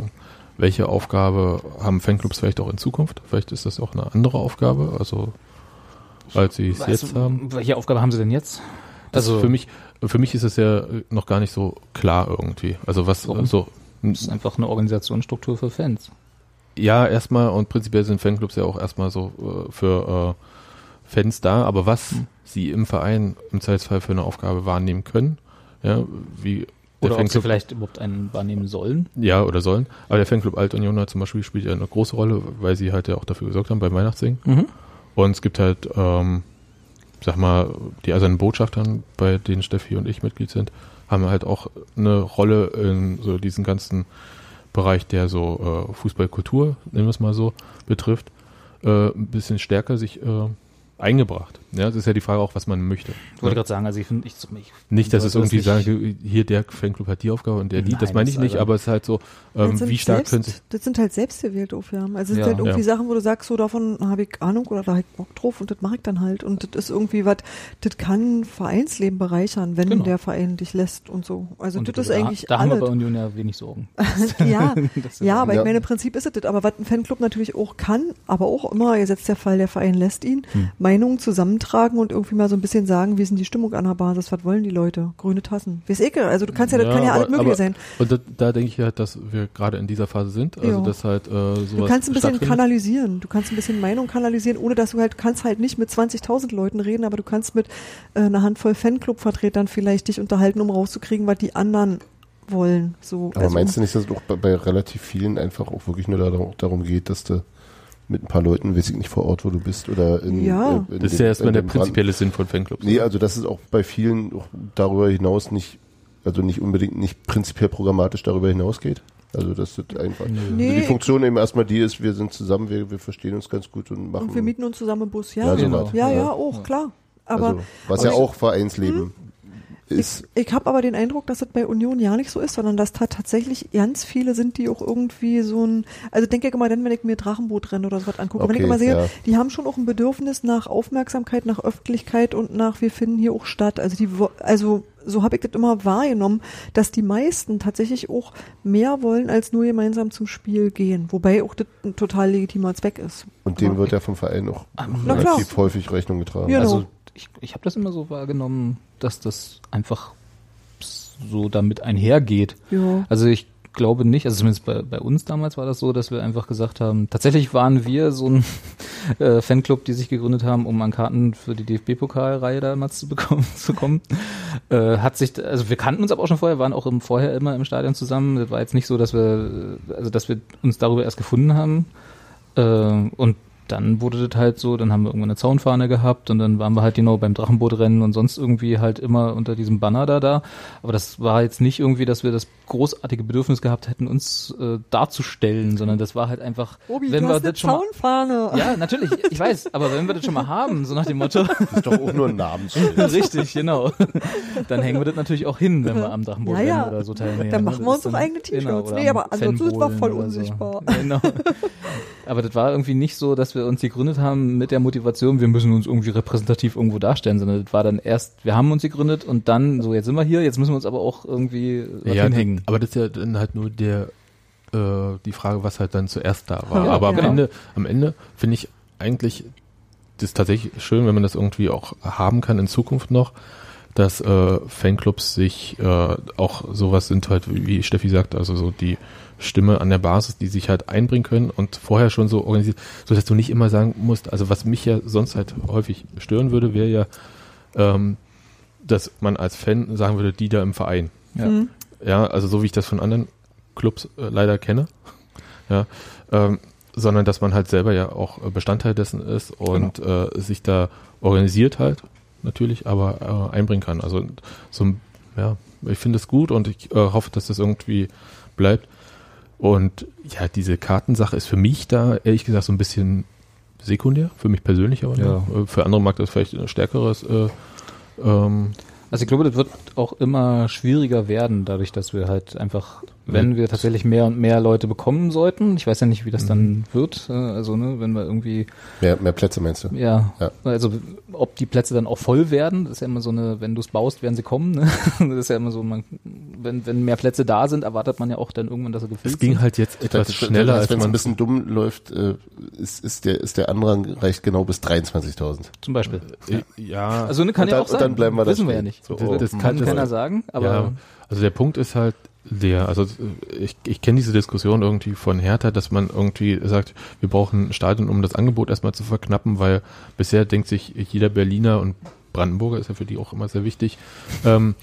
welche Aufgabe haben Fanclubs vielleicht auch in Zukunft? Vielleicht ist das auch eine andere Aufgabe, also als sie es Was- jetzt haben. Welche Aufgabe haben sie denn jetzt? Also Also für mich, für mich ist es ja noch gar nicht so klar irgendwie. Also was Warum? äh, so Das ist einfach eine Organisationsstruktur für Fans. ja erstmal und prinzipiell sind Fanclubs ja auch erstmal so äh, für äh, Fans da, aber was Hm. sie im Verein im Zweifelsfall für eine Aufgabe wahrnehmen können, ja, wie der Oder ob sie Fanclub vielleicht überhaupt einen wahrnehmen sollen. Ja, oder sollen. Aber der Fanclub Alt Union hat zum Beispiel spielt ja eine große Rolle, weil sie halt ja auch dafür gesorgt haben beim Weihnachtssingen. Mhm. Und es gibt halt, ähm, sag mal, die eisernen Botschaftern, bei denen Steffi und ich Mitglied sind, haben halt auch eine Rolle in so diesen ganzen Bereich, der so äh, Fußballkultur, nennen wir es mal so, betrifft, äh, ein bisschen stärker sich äh, eingebracht. Ja, das ist ja die Frage auch, was man möchte. Ich wollte gerade sagen, also ich finde, ich, ich Nicht, dass es irgendwie das sagen, hier der Fanclub hat die Aufgabe und der die, das meine ich nicht, also- aber es ist halt so, ähm, wie stark können sich Das sind halt selbstgewählte Aufgaben. Also es Ja. sind halt irgendwie Ja. Sachen, wo du sagst, so davon habe ich Ahnung oder da habe ich Bock drauf und das mache ich dann halt. Und das ist irgendwie was, das kann Vereinsleben bereichern, wenn Genau. der Verein dich lässt und so. Also Und das ist da, eigentlich da haben wir bei alles. Union ja wenig Sorgen. [laughs] [laughs] ja, ja, aber Ja. ich meine, im Prinzip ist es das. Aber was ein Fanclub natürlich auch kann, aber auch immer, jetzt der Fall, der Verein lässt ihn, Hm. Meinungen zusammentragen und irgendwie mal so ein bisschen sagen, wie ist denn die Stimmung an der Basis, was wollen die Leute? Grüne Tassen. Wie ist ekel? Also du kannst ja, das kann ja aber- alles Mögliche aber- sein. Und da, da denke ich halt, dass wir gerade in dieser Phase sind, also Ja. dass halt äh, sowas Du kannst ein bisschen kanalisieren. Du kannst ein bisschen Meinung kanalisieren, ohne dass du halt, kannst halt nicht mit 20.000 Leuten reden, aber du kannst mit äh, einer Handvoll Fanclub-Vertretern vielleicht dich unterhalten, um rauszukriegen, was die anderen wollen. So, Aber also, meinst du nicht, dass es auch bei, bei relativ vielen einfach auch wirklich nur darum, darum geht, dass du mit ein paar Leuten, weiß ich nicht, vor Ort, wo du bist, oder in, Ja. äh, in Das ist dem- ja erstmal der prinzipielle Sinn von Fanclubs. Nee, also das ist auch bei vielen auch darüber hinaus nicht, also nicht unbedingt nicht prinzipiell programmatisch darüber hinausgeht. Also das ist einfach. Nee. Also die Funktion eben erstmal die ist, wir sind zusammen, wir, wir verstehen uns ganz gut und machen. und wir mieten uns zusammen im Bus, ja. Ja, Ja, genau. ja, Ja. auch, klar. Aber also, was aber ja auch Vereinsleben ist. Ich, ich habe aber den Eindruck, dass das bei Union ja nicht so ist, sondern dass da tatsächlich ganz viele sind, die auch irgendwie so ein, also denke ich immer dann, wenn ich mir Drachenbootrennen oder so was angucke, wenn ich Okay, immer sehe, ja. die haben schon auch ein Bedürfnis nach Aufmerksamkeit, nach Öffentlichkeit und nach, wir finden hier auch statt. Also die, wo- also so habe ich das immer wahrgenommen, dass die meisten tatsächlich auch mehr wollen, als nur gemeinsam zum Spiel gehen. Wobei auch das ein total legitimer Zweck ist. Und dem wird ja vom Verein auch Na klar. relativ häufig Rechnung getragen. Ja. Genau. Also ich, ich habe das immer so wahrgenommen, dass das einfach so damit einhergeht. Ja. Also ich glaube nicht, also zumindest bei, bei uns damals war das so, dass wir einfach gesagt haben, tatsächlich waren wir so ein [laughs] äh, Fanclub, die sich gegründet haben, um an Karten für die DFB-Pokalreihe damals zu bekommen, [laughs] zu kommen. Äh, hat sich, also wir kannten uns aber auch schon vorher, waren auch im, vorher immer im Stadion zusammen. Das war jetzt nicht so, dass wir, äh, also dass wir uns darüber erst gefunden haben. Äh, und dann wurde das halt so, dann haben wir irgendwann eine Zaunfahne gehabt und dann waren wir halt genau beim Drachenbootrennen und sonst irgendwie halt immer unter diesem Banner da da. Aber das war jetzt nicht irgendwie, dass wir das großartige Bedürfnis gehabt hätten, uns äh, darzustellen, sondern das war halt einfach, Obi, wenn du wir hast eine das schon mal, Zaunfahne. ja, natürlich, ich weiß, aber wenn wir das schon mal haben, so nach dem Motto, Das ist doch auch nur ein Namensschild. [laughs] richtig, genau, dann hängen wir das natürlich auch hin, wenn wir am Drachenbootrennen Ja, ja. oder so teilnehmen. Dann ne? machen wir uns doch eigene T-Shirts. oder Nee, aber ansonsten Fanbowlen voll unsichtbar. So. Genau. Aber das war irgendwie nicht so, dass wir uns gegründet haben mit der Motivation, wir müssen uns irgendwie repräsentativ irgendwo darstellen, sondern das war dann erst, wir haben uns gegründet und dann, so jetzt sind wir hier, jetzt müssen wir uns aber auch irgendwie was Ja, hinhängen. aber das ist ja dann halt nur der äh, die Frage, was halt dann zuerst da war. Ja, aber am genau. Ende, am Ende finde ich eigentlich das ist tatsächlich schön, wenn man das irgendwie auch haben kann in Zukunft noch, dass äh, Fanclubs sich äh, auch sowas sind halt, wie wie Steffi sagt, also so die Stimme an der Basis, die sich halt einbringen können und vorher schon so organisiert, so dass du nicht immer sagen musst, also was mich ja sonst halt häufig stören würde, wäre ja, ähm, dass man als Fan sagen würde, die da im Verein. Ja. Mhm. Ja, also so wie ich das von anderen Clubs äh, leider kenne. Ja, ähm, sondern dass man halt selber ja auch Bestandteil dessen ist und äh, sich da organisiert halt natürlich, aber äh, einbringen kann. Also so ein- ja, ich finde es gut und ich äh, hoffe, dass das irgendwie bleibt. Und ja, diese Kartensache ist für mich da ehrlich gesagt so ein bisschen sekundär, für mich persönlich aber Ja. Äh, Für andere mag das vielleicht ein stärkeres äh, ähm, Also ich glaube, das wird auch immer schwieriger werden, dadurch, dass wir halt einfach, wenn wir tatsächlich mehr und mehr Leute bekommen sollten, ich weiß ja nicht, wie das dann wird, äh, also ne, wenn wir irgendwie, Mehr, mehr Plätze meinst du? ja, Ja. also ob die Plätze dann auch voll werden, das ist ja immer so eine, wenn du es baust, werden sie kommen, ne? [laughs] das ist ja immer so, man, wenn, wenn mehr Plätze da sind, erwartet man ja auch dann irgendwann, dass sie gefüllt es ging sind. halt jetzt etwas Das- schneller, das- als wenn es ein man bisschen dumm läuft, äh, ist, ist, der, ist der Anrang reicht genau bis 23.000. Zum Beispiel. Äh, Ja, Also ne, kann Und ja dann- auch sein. und dann bleiben wir da Wissen wir ja nicht. So, das, oh, das hm, kann das- keiner sagen, aber ja, also der Punkt ist halt der, also ich, ich kenne diese Diskussion irgendwie von Hertha, dass man irgendwie sagt, wir brauchen ein Stadion, um das Angebot erstmal zu verknappen, weil bisher denkt sich jeder Berliner und Brandenburger ist ja für die auch immer sehr wichtig, ähm,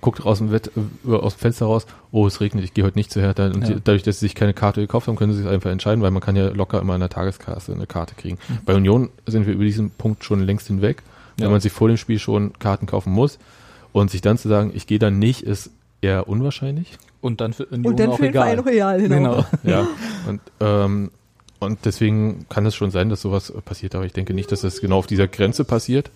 guckt aus dem, Wett, äh, aus dem Fenster raus, oh, es regnet, ich gehe heute nicht zu Hertha. Und Ja. die, dadurch, dass sie sich keine Karte gekauft haben, können sie sich einfach entscheiden, weil man kann ja locker immer an der Tageskasse eine Karte kriegen. Bei Union sind wir über diesen Punkt schon längst hinweg. Wenn Ja. man sich vor dem Spiel schon Karten kaufen muss und sich dann zu sagen, ich gehe dann nicht, ist eher unwahrscheinlich. und dann für Union Und dann auch für den egal. Verein real, genau. Genau. Ja. [laughs] Und, ähm, und deswegen kann es schon sein, dass sowas passiert, aber ich denke nicht, dass das genau auf dieser Grenze passiert.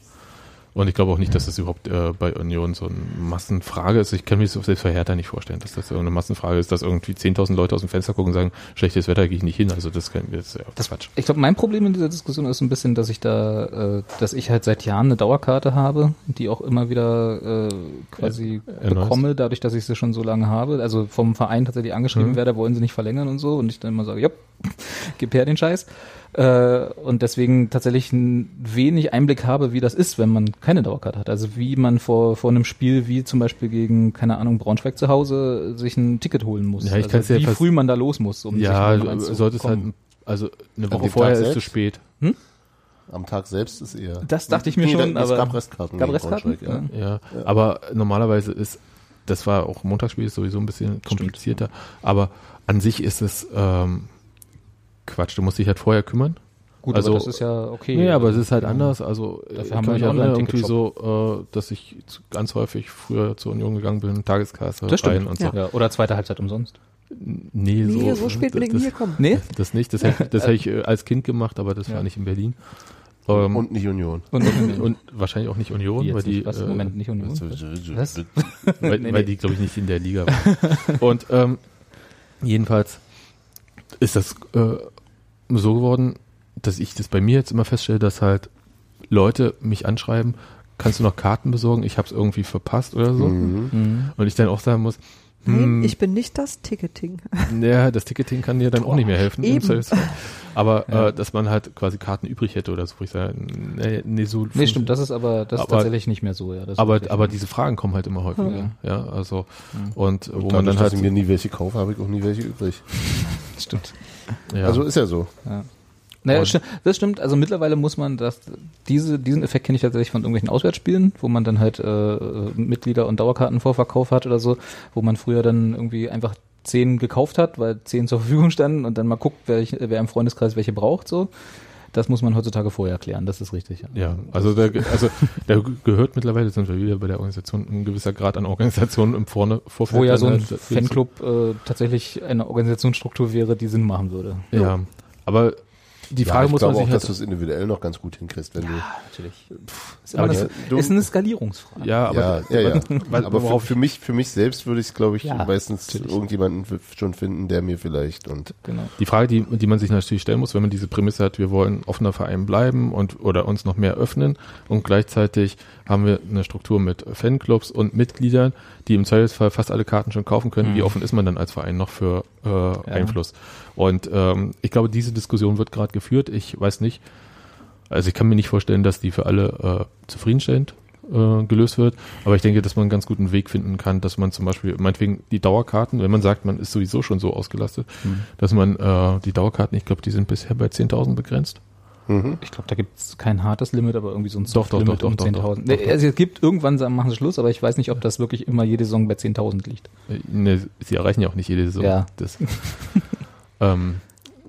Und ich glaube auch nicht, dass das überhaupt äh, bei Union so eine Massenfrage ist. Ich kann mir das selbst bei Hertha nicht vorstellen, dass das so eine Massenfrage ist, dass irgendwie 10.000 Leute aus dem Fenster gucken und sagen, schlechtes Wetter gehe ich nicht hin. Also das, kann, das ist ja Das, Quatsch. ich glaube, mein Problem in dieser Diskussion ist ein bisschen, dass ich da, äh, dass ich halt seit Jahren eine Dauerkarte habe, die auch immer wieder äh, quasi erneuerst. bekomme, dadurch, dass ich sie schon so lange habe. Also vom Verein tatsächlich angeschrieben Mhm. werde, wollen sie nicht verlängern und so. Und ich dann immer sage, ja, gib her den Scheiß. Äh, und deswegen tatsächlich ein wenig Einblick habe, wie das ist, wenn man keine Dauerkarte hat. Also wie man vor, vor einem Spiel wie zum Beispiel gegen, keine Ahnung, Braunschweig zu Hause sich ein Ticket holen muss. Ja, ich also kann's ja wie früh man da los muss, um ja, sich du reinzukommen. solltest halt, also eine Woche vorher Tag ist zu spät. Am Tag selbst ist eher. Das dachte ich mir Nee, schon, da- es aber gab Restkarten. gab Restkarten? Braunschweig, Ja. Ja, aber normalerweise ist das war auch Montagsspiel ist sowieso ein bisschen komplizierter, aber an sich ist es ähm, Quatsch. Du musst dich halt vorher kümmern. Gut, Also- aber das ist ja okay. Nee, aber es ist halt ja. anders. Also Dafür ich haben kann wir erinnern, irgendwie so, äh, dass ich zu- ganz häufig früher zur Union gegangen bin, Tageskasse Das stimmt. rein und so. Ja. Oder zweite Halbzeit umsonst. Nee, Nee, so, so spät bin ich das, nie gekommen. Nee? Das nicht, das hätte das hätte ich äh, als Kind gemacht, aber das Ja. war nicht in Berlin. Ähm, Und nicht Union. Und, und, und wahrscheinlich auch nicht Union, weil die, nicht? Was? äh, Moment, nicht Union? Was? [laughs] weil, Nee, weil nee. die, glaube ich, nicht in der Liga waren. und ähm, jedenfalls ist das äh, so geworden, dass ich das bei mir jetzt immer feststelle, dass halt Leute mich anschreiben, kannst du noch Karten besorgen? Ich habe es irgendwie verpasst oder so. Mhm. Mhm. Und ich dann auch sagen muss, Nein, hm, ich bin nicht das Ticketing. [laughs] ja, das Ticketing kann dir dann auch nicht mehr helfen. eben. Aber Ja. äh, dass man halt quasi Karten übrig hätte oder so, wo ich sage, nee, nee so Nee, stimmt, das ist aber das ist Aber- tatsächlich nicht mehr so, ja. Das ist aber, aber diese Fragen kommen halt immer häufiger. Ja. Ja, also Mhm. und wo Und man dadurch, dann halt dass ich mir nie welche kaufe, habe ich auch nie welche übrig. [laughs] stimmt. ja, Also ist ja so. Ja. Naja, Und- das stimmt. Also mittlerweile muss man das, diese, diesen Effekt kenne ich tatsächlich von irgendwelchen Auswärtsspielen, wo man dann halt äh, Mitglieder und Dauerkartenvorverkauf hat oder so, wo man früher dann irgendwie einfach zehn gekauft hat, weil zehn zur Verfügung standen und dann mal guckt, wer, ich, wer im Freundeskreis welche braucht. So, das muss man heutzutage vorher klären. Das ist richtig. ja, also da, also da ge- gehört mittlerweile, sind wir wieder bei der Organisation, ein gewisser Grad an Organisation im Vorne, Vorfeld. Wo ja so ein Fanclub äh, tatsächlich eine Organisationsstruktur wäre, die Sinn machen würde. Ja, aber die Ja, Frage ich muss man glaube sich auch, halt, dass du es individuell noch ganz gut hinkriegst, wenn natürlich. Ist, Aber eine, du- ist eine Skalierungsfrage. ja, du. aber Ja, ja, ja. [laughs] weil- Aber für, für mich, für mich selbst würde ich es, glaube ich, Ja, meistens natürlich. irgendjemanden schon finden, der mir vielleicht und Genau. Die Frage, die, die man sich natürlich stellen muss, wenn man diese Prämisse hat, wir wollen offener Verein bleiben und oder uns noch mehr öffnen und gleichzeitig haben wir eine Struktur mit Fanclubs und Mitgliedern, die im Zweifelsfall fast alle Karten schon kaufen können. Mhm. Wie offen ist man dann als Verein noch für äh, Einfluss? Und ähm, ich glaube, diese Diskussion wird gerade geführt. Ich weiß nicht. Also ich kann mir nicht vorstellen, dass die für alle äh, zufriedenstellend äh, gelöst wird. Aber ich denke, dass man einen ganz guten Weg finden kann, dass man zum Beispiel, meinetwegen die Dauerkarten, wenn man sagt, man ist sowieso schon so ausgelastet, Mhm. dass man äh, die Dauerkarten, ich glaube, die sind bisher bei 10.000 begrenzt. Mhm. Ich glaube, da gibt's kein hartes Limit, aber irgendwie so ein Soft-Limit doch, um doch, doch, 10.000. doch, Nee. Also es gibt irgendwann sagen, machen sie Schluss, aber ich weiß nicht, ob das wirklich immer jede Saison bei 10.000 liegt. Äh, Ne, sie erreichen ja auch nicht jede Saison. Ja. Das, [laughs] ähm,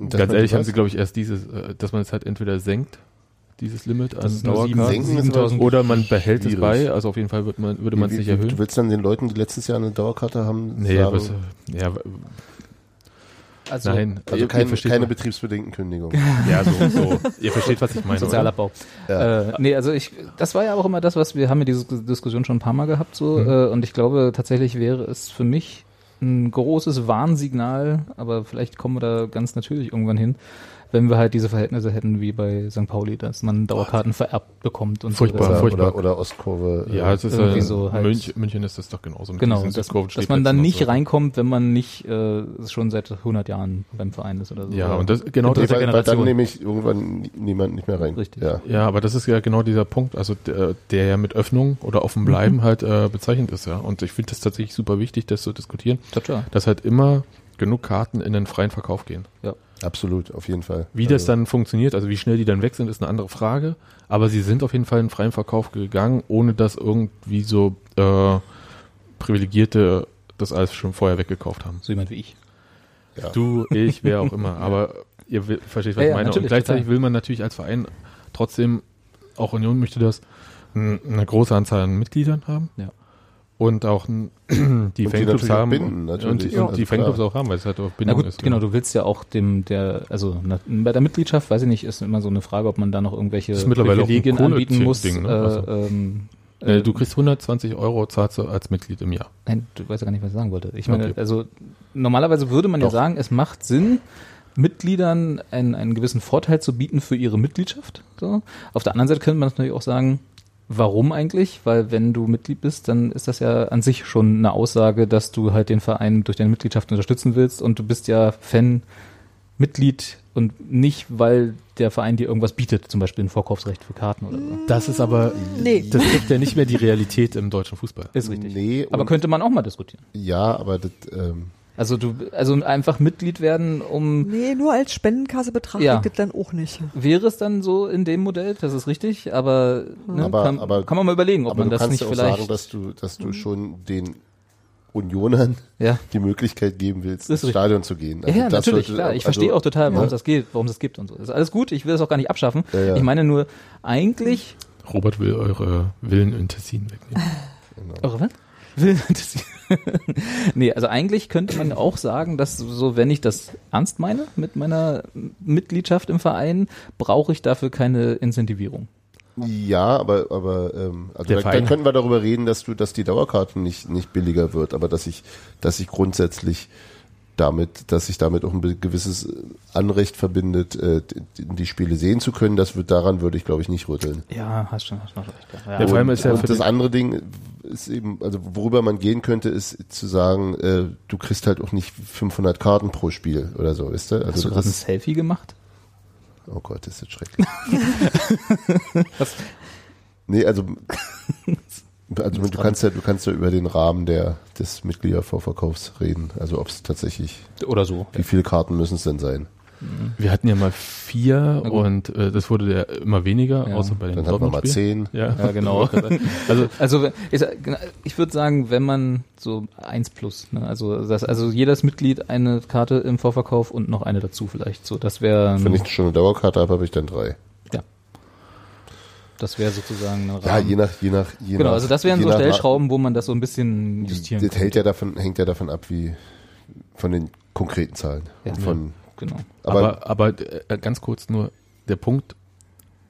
ganz ehrlich haben was- sie, glaube ich, erst dieses, äh, dass man es halt entweder senkt, dieses Limit an Dauerkarten, oder man behält es Schwierig. bei. Also auf jeden Fall wird man, würde man es nicht erhöhen. Du willst dann den Leuten, die letztes Jahr eine Dauerkarte haben, Nee, sagen, aber es, ja, Also nein. also kein, keine was- betriebsbedingten Kündigungen. [laughs] Ja, so, so. [laughs] Ihr versteht, was ich meine. Sozialabbau. Ja. Äh, nee, also ich, das war ja auch immer das, was wir haben ja diese Diskussion schon ein paar Mal gehabt so Mhm. äh, und ich glaube tatsächlich wäre es für mich ein großes Warnsignal, aber vielleicht kommen wir da ganz natürlich irgendwann hin, wenn wir halt diese Verhältnisse hätten wie bei St. Pauli, dass man Dauerkarten vererbt bekommt und Furchtbar, so. Oder, furchtbar. oder, oder Ostkurve. äh, Ja, es ist Irgendwie äh, so halt- München, München ist das doch genauso. mit Genau, dass, dass man dann nicht so. reinkommt, wenn man nicht äh, schon seit 100 Jahren beim Verein ist oder so. Ja, und das, genau Nee, das, weil, weil dann nehme ich irgendwann niemand nicht mehr rein. Richtig. Ja. Ja, aber das ist ja genau dieser Punkt, also der, der ja mit Öffnung oder offen bleiben Mhm. halt äh, bezeichnet ist, ja. Und ich finde das tatsächlich super wichtig, das zu diskutieren, Tja, dass halt immer genug Karten in den freien Verkauf gehen. Absolut, auf jeden Fall. Wie das Also, dann funktioniert, also wie schnell die dann weg sind, ist eine andere Frage. Aber sie sind auf jeden Fall in den freien Verkauf gegangen, ohne dass irgendwie so äh, Privilegierte das alles schon vorher weggekauft haben. so jemand wie ich. Ja. Du, ich, wer auch [laughs] immer. Aber ihr versteht, was Ja, ich meine. Und gleichzeitig total. will man natürlich als Verein trotzdem, auch Union möchte das, eine große Anzahl an Mitgliedern haben. Ja. Und auch [clears throat] die die Fanclubs haben. binden, natürlich. Und die, Ja. und die Also Fanclubs auch haben, weil es halt auch Na Bindung gut, ist. genau, du willst ja auch dem, der, also na, bei der Mitgliedschaft, weiß ich nicht, ist immer so eine Frage, ob man da noch irgendwelche Privilegien anbieten muss. Ding, ne? äh, Also. ähm, Äh, du kriegst 120 Euro zahlst du als Mitglied im Jahr. Nein, du weißt ja gar nicht, was ich sagen wollte. Ich meine, Okay. also normalerweise würde man ja Doch. sagen, es macht Sinn, Mitgliedern einen, einen gewissen Vorteil zu bieten für ihre Mitgliedschaft. So. Auf der anderen Seite könnte man natürlich auch sagen, warum eigentlich? Weil wenn du Mitglied bist, dann ist das ja an sich schon eine Aussage, dass du halt den Verein durch deine Mitgliedschaft unterstützen willst und du bist ja Fan, Mitglied und nicht, weil der Verein dir irgendwas bietet, zum Beispiel ein Vorkaufsrecht für Karten oder so. Das ist aber, Nee. das trifft ja nicht mehr die Realität im deutschen Fußball. Ist richtig. Nee, Aber könnte man auch mal diskutieren. Ja, aber das, ähm, Also du, also einfach Mitglied werden, um Nee, nur als Spendenkasse betrachtet Ja. das dann auch nicht. Wäre es dann so in dem Modell, das ist richtig, aber, ne, Aber- kann, aber- kann man mal überlegen, ob aber man du das kannst nicht ja auch vielleicht. sagen, dass du, dass du schon den Unionern Ja. die Möglichkeit geben willst, ins Stadion zu gehen. Ja, ja, das natürlich, sollte- klar. Ich also- verstehe auch total, warum ja. es das geht, warum es das gibt und so. Das ist alles gut, ich will das auch gar nicht abschaffen. Ja, ja. Ich meine nur, eigentlich, Robert will eure Willen in Tessin wegnehmen. eure was? Will [laughs] nee, also eigentlich könnte man auch sagen, dass so, wenn ich das ernst meine mit meiner Mitgliedschaft im Verein, brauche ich dafür keine Incentivierung. Ja, aber, aber ähm, also Der da, Verein- dann könnten wir darüber reden, dass du, dass die Dauerkarte nicht, nicht billiger wird, aber dass ich, dass ich grundsätzlich damit, dass sich damit auch ein be- gewisses Anrecht verbindet, äh, die, Spiele sehen zu können, das wird daran würde ich glaube ich nicht rütteln. Ja, hast schon, hast schon recht. Ja, Ja, vor allem ist ja für und das andere Ding ist eben, also worüber man gehen könnte, ist zu sagen, äh, du kriegst halt auch nicht 500 Karten pro Spiel oder so, weißt du? Also hast du das gerade ein ist, Selfie gemacht? oh Gott, das ist jetzt schrecklich. [laughs] Was? Nee, also, [laughs] also du kannst ja, du kannst ja über den Rahmen der, des Mitgliedervorverkaufs reden. Also ob es tatsächlich, Oder so. wie viele Karten müssen es denn sein? Wir hatten ja mal vier und äh, das wurde ja immer weniger, Ja. außer bei den Dann hat man mal zehn. Ja. Ja, genau. [laughs] Also Also ich, ich würde sagen, wenn man so eins plus, ne? also das, also jedes Mitglied eine Karte im Vorverkauf und noch eine dazu vielleicht. So, das wäre Wenn ich schon eine Dauerkarte habe, habe ich dann drei. Ja, das wäre sozusagen ein Ja, Rahmen. je nach, je nach, je genau, nach, also das wären so Stellschrauben, wo man das so ein bisschen justieren Das hält ja davon, hängt ja davon ab, wie von den konkreten Zahlen. Ja. Von, Genau. aber, aber, aber äh, ganz kurz nur, der Punkt,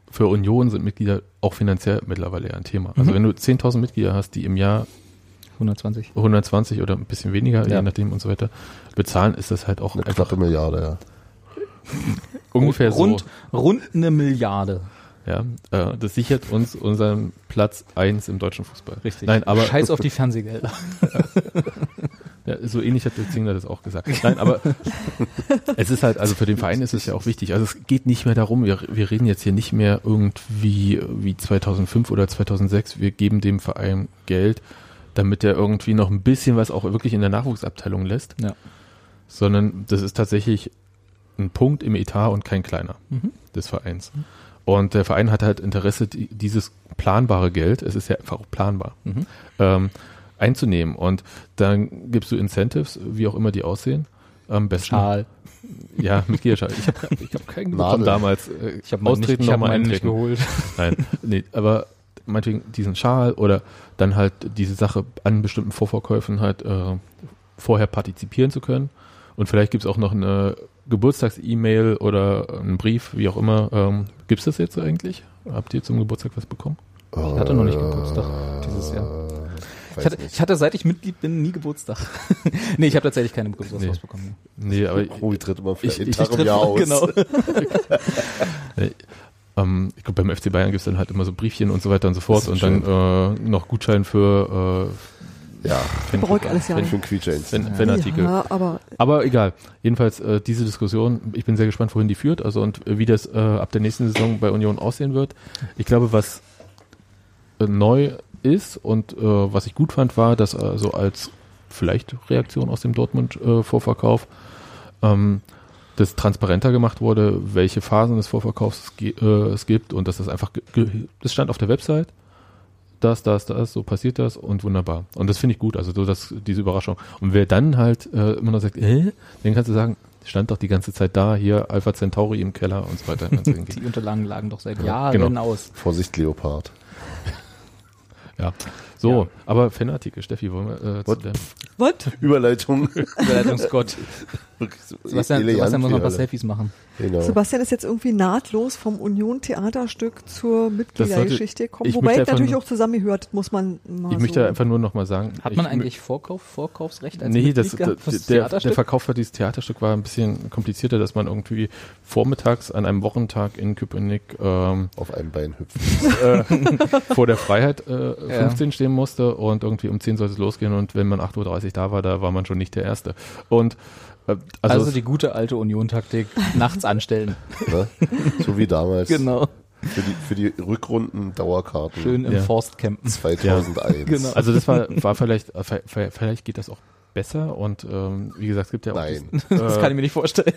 für Union sind Mitglieder auch finanziell mittlerweile ja ein Thema. Also Mhm. wenn du 10.000 Mitglieder hast, die im Jahr 120. 120 oder ein bisschen weniger, Ja. je nachdem und so weiter, bezahlen, ist das halt auch eine einfach knappe Milliarde, ja. ungefähr rund, so. rund eine Milliarde. Ja, äh, das sichert uns unseren Platz eins im deutschen Fußball. Richtig. Nein, aber Scheiß auf [laughs] die Fernsehgelder. [laughs] Ja, so ähnlich hat der Zingler das auch gesagt. Nein, aber [laughs] es ist halt, also für den Verein ist es ja auch wichtig. Also es geht nicht mehr darum, wir, wir reden jetzt hier nicht mehr irgendwie wie 2005 oder 2006, wir geben dem Verein Geld, damit er irgendwie noch ein bisschen was auch wirklich in der Nachwuchsabteilung lässt, Ja. sondern das ist tatsächlich ein Punkt im Etat und kein kleiner Mhm. des Vereins. Und der Verein hat halt Interesse, die, dieses planbare Geld, es ist ja einfach auch planbar, Mhm. ähm, einzunehmen. Und dann gibst du Incentives, wie auch immer die aussehen. Am besten. Schal. Ja, Mitgliederschal. Ich habe ich hab keinen bekommen damals. Äh, Ich habe austreten, hab nochmal meinen nicht geholt. [laughs] Nein, nee, aber meinetwegen diesen Schal oder dann halt diese Sache an bestimmten Vorverkäufen halt äh, vorher partizipieren zu können. Und vielleicht gibt's auch noch eine Geburtstags-E-Mail oder einen Brief, wie auch immer. Ähm, gibt's das jetzt eigentlich? Habt ihr zum Geburtstag was bekommen? Ich hatte noch nicht Geburtstag dieses Jahr. Ich Weiß hatte, ich hatte, seit ich Mitglied bin, nie Geburtstag. [laughs] nee, ich habe tatsächlich keine Geburtstagshaus Nee. bekommen. Nee, aber ich, Ruby tritt immer für Ich- ich- Tag ich im Jahr aus. Genau. [laughs] ähm, ich glaube, beim FC Bayern gibt's dann halt immer so Briefchen und so weiter und so fort und dann äh, noch Gutschein für Ja, äh, Fan- Beruhigt alles ja einen Quietscheins. Fan- Fanartikel. Ja, aber Aber egal. Jedenfalls äh, diese Diskussion, ich bin sehr gespannt, wohin die führt, also und äh, wie das äh, ab der nächsten Saison bei Union aussehen wird. Ich glaube, was äh, neu ist und äh, was ich gut fand, war, dass äh, so als vielleicht Reaktion aus dem Dortmund-Vorverkauf ähm, das transparenter gemacht wurde, welche Phasen des Vorverkaufs äh, es gibt und dass das einfach, das stand auf der Website, das, das, das, so passiert das und wunderbar. Und das finde ich gut, also so dass diese Überraschung. Und wer dann halt äh, immer noch sagt, äh, dann kannst du sagen, stand doch die ganze Zeit da, hier Alpha Centauri im Keller und so weiter. [laughs] Die Unterlagen lagen doch seit Ja, Jahren genau. aus. Vorsicht, Leopard. [laughs] ja. So, Ja. aber Fanartikel, Steffi, wollen wir äh, zu What? deinem was? Überleitung. Überleitungsgott. [laughs] Sebastian, Sebastian muss noch ein paar. Selfies machen. Genau. Sebastian ist jetzt irgendwie nahtlos vom Union-Theaterstück zur Mitgliedergeschichte gekommen. Wobei möchte es natürlich auch zusammengehört, muss man mal Ich möchte so. einfach nur noch mal sagen. Hat man eigentlich Vorkauf, Vorkaufsrecht als Nee, Mitglied das, gehabt das, der, der? Verkauf für dieses Theaterstück war ein bisschen komplizierter, dass man irgendwie vormittags an einem Wochentag in Köpenick ähm, Auf einem Bein hüpfen. [laughs] äh, vor der Freiheit äh, Ja. 15 stehen musste und irgendwie um 10 sollte es losgehen und wenn man 8.30 Uhr da war, da war man schon nicht der Erste. Und also, also, die gute alte Union-Taktik, [laughs] nachts anstellen. Ne? So wie damals. Genau. Für die, für die Rückrunden Dauerkarten. Schön im Ja. Forst campen. 2001. Genau. also das war, war vielleicht, äh, vielleicht geht das auch besser und ähm, wie gesagt, es gibt ja auch Nein. [laughs] Das äh, kann ich mir nicht vorstellen.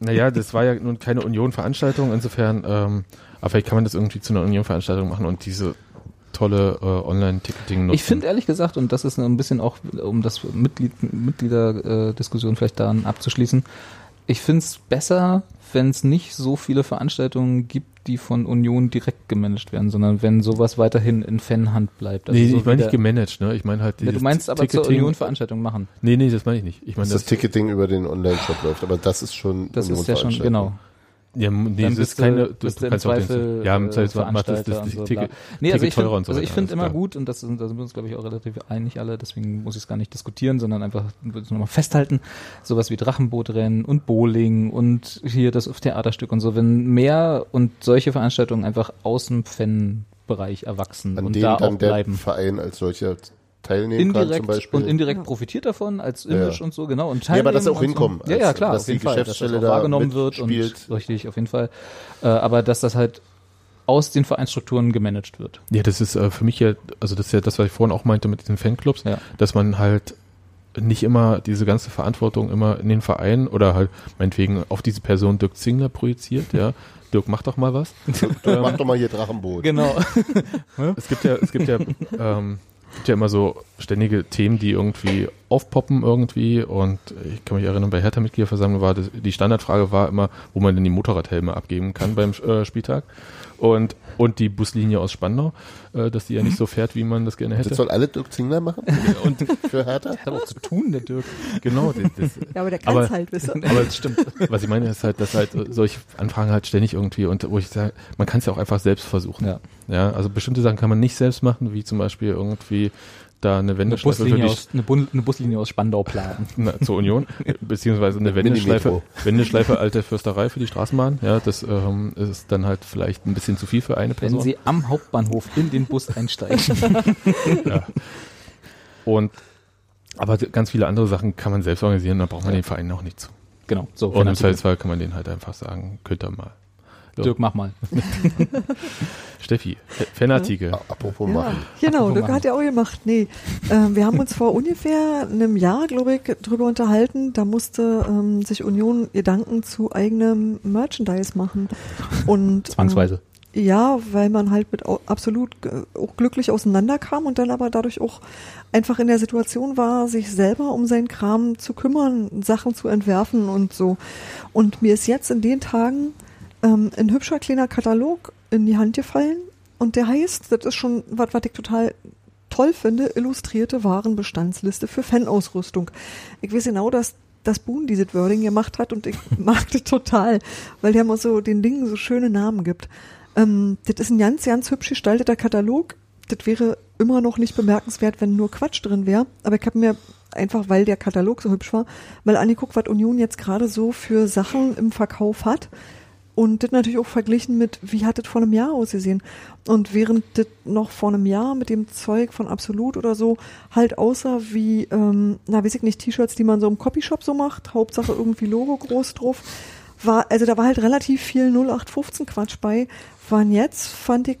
Naja, das war ja nun keine Union-Veranstaltung, insofern, ähm, aber vielleicht kann man das irgendwie zu einer Union-Veranstaltung machen und diese tolle äh, Online-Ticketing nutzen. Ich finde ehrlich gesagt, und das ist ein bisschen auch, um das Mitglied, Mitgliederdiskussion vielleicht dann abzuschließen, ich finde es besser, wenn es nicht so viele Veranstaltungen gibt, die von Union direkt gemanagt werden, sondern wenn sowas weiterhin in Fanhand bleibt. Also nee, so ich meine nicht gemanagt, ne? Ich meine halt Ja, du meinst aber zur Ticketing- Union Veranstaltungen machen. Nee, nee, das meine ich nicht. Ich meine dass das das, Ticketing über den Online-Shop läuft, aber das ist schon Das ist ja schon, genau. Ja, nee, Dann das ist keine, du, du kannst auch den- Zweifel ja, im äh, Zweifel macht das, das, das und so, Ticket. Nee, also Ticket ich finde teurer und so also ich finde immer klar. gut, und das sind, da sind wir uns, glaube ich, auch relativ einig alle, deswegen muss ich es gar nicht diskutieren, sondern einfach würde es nochmal festhalten, sowas wie Drachenbootrennen und Bowling und hier das Theaterstück und so, wenn mehr und solche Veranstaltungen einfach aus dem Fanbereich erwachsen An und dem da dann auch der bleiben. Verein als solcher teilnehmen kann zum Indirekt Beispiel. und indirekt Ja. profitiert davon als Image Ja. und so, genau. Und Ja, aber dass teilnehmen auch und hinkommen, So. Ja, ja, klar, dass auf jeden die Fall, dass das Geschäftsstelle auch da wahrgenommen wird und mitspielt. richtig, auf jeden Fall. Äh, aber dass das halt aus den Vereinsstrukturen gemanagt wird. Ja, das ist äh, für mich ja, also das ist ja das, was ich vorhin auch meinte mit diesen Fanclubs, Ja. dass man halt nicht immer diese ganze Verantwortung immer in den Verein oder halt meinetwegen auf diese Person Dirk Zingler projiziert, ja. [laughs] Dirk, mach doch mal was. [laughs] Mach doch mal hier Drachenboot. Genau. [laughs] Es gibt ja, es gibt ja, ähm, gibt ja immer so ständige Themen, die irgendwie aufpoppen irgendwie. Und ich kann mich erinnern, bei Hertha-Mitgliederversammlung war das, die Standardfrage war immer, wo man denn die Motorradhelme abgeben kann beim äh, Spieltag und, und die Buslinie aus Spandau, äh, dass die ja nicht so fährt, wie man das gerne Das hätte. soll alle Dirk Zingler machen? [laughs] Und Für Hertha? Hat aber auch zu tun, der Dirk. genau, das, das, [laughs] Ja, aber der kann es halt, wisst ihr? aber das stimmt. Was ich meine ist halt, dass halt solche Anfragen halt ständig irgendwie und wo ich sage, man kann es ja auch einfach selbst versuchen. Ja. Ja, also bestimmte Sachen kann man nicht selbst machen, wie zum Beispiel irgendwie da eine Eine Wendeschleife für Buslinie, aus, eine, Bun eine Buslinie aus Spandau planen. [laughs] na, zur Union, beziehungsweise eine Wendeschleife. Wendeschleife alte Fürsterei für die Straßenbahn. Ja, das ähm, ist dann halt vielleicht ein bisschen zu viel für eine Wenn Person. Sie am Hauptbahnhof in den Bus einsteigen. [laughs] ja. Und aber ganz viele andere Sachen kann man selbst organisieren, da braucht man den Verein auch nicht zu. genau. So, Und im. Zweifelsfall kann man den halt einfach sagen, könnt ihr mal. So. Dirk, mach mal. [laughs] Steffi, Fanartikel. Apropos Ja, machen. genau, Apropos Dirk machen. hat ja auch gemacht. Nee, ähm, wir haben uns vor ungefähr einem Jahr, glaube ich, drüber unterhalten. Da musste ähm, sich Union Gedanken zu eigenem Merchandise machen. Und, Zwangsweise. Ähm, ja, weil man halt mit absolut äh, auch glücklich auseinanderkam und dann aber dadurch auch einfach in der Situation war, sich selber um seinen Kram zu kümmern, Sachen zu entwerfen und so. Und mir ist jetzt in den Tagen ähm, ein hübscher kleiner Katalog in die Hand gefallen und der heißt, das ist schon was, was ich total toll finde, illustrierte Warenbestandsliste für Fanausrüstung. Ich weiß genau, dass das Boon dieses Wording gemacht hat und ich [laughs] mag das total, weil der immer so den Dingen so schöne Namen gibt. Ähm, das ist ein ganz, ganz hübsch gestalteter Katalog. Das wäre immer noch nicht bemerkenswert, wenn nur Quatsch drin wäre. Aber ich habe mir einfach, weil der Katalog so hübsch war, mal angeguckt, was Union jetzt gerade so für Sachen im Verkauf hat. Und das natürlich auch verglichen mit, wie hat das vor einem Jahr ausgesehen. Und während das noch vor einem Jahr mit dem Zeug von Absolut oder so halt aussah wie, ähm, na weiß ich nicht, T-Shirts, die man so im Copyshop so macht, Hauptsache irgendwie Logo groß drauf, war, also da war halt relativ viel 0815 Quatsch bei, waren jetzt, fand ich,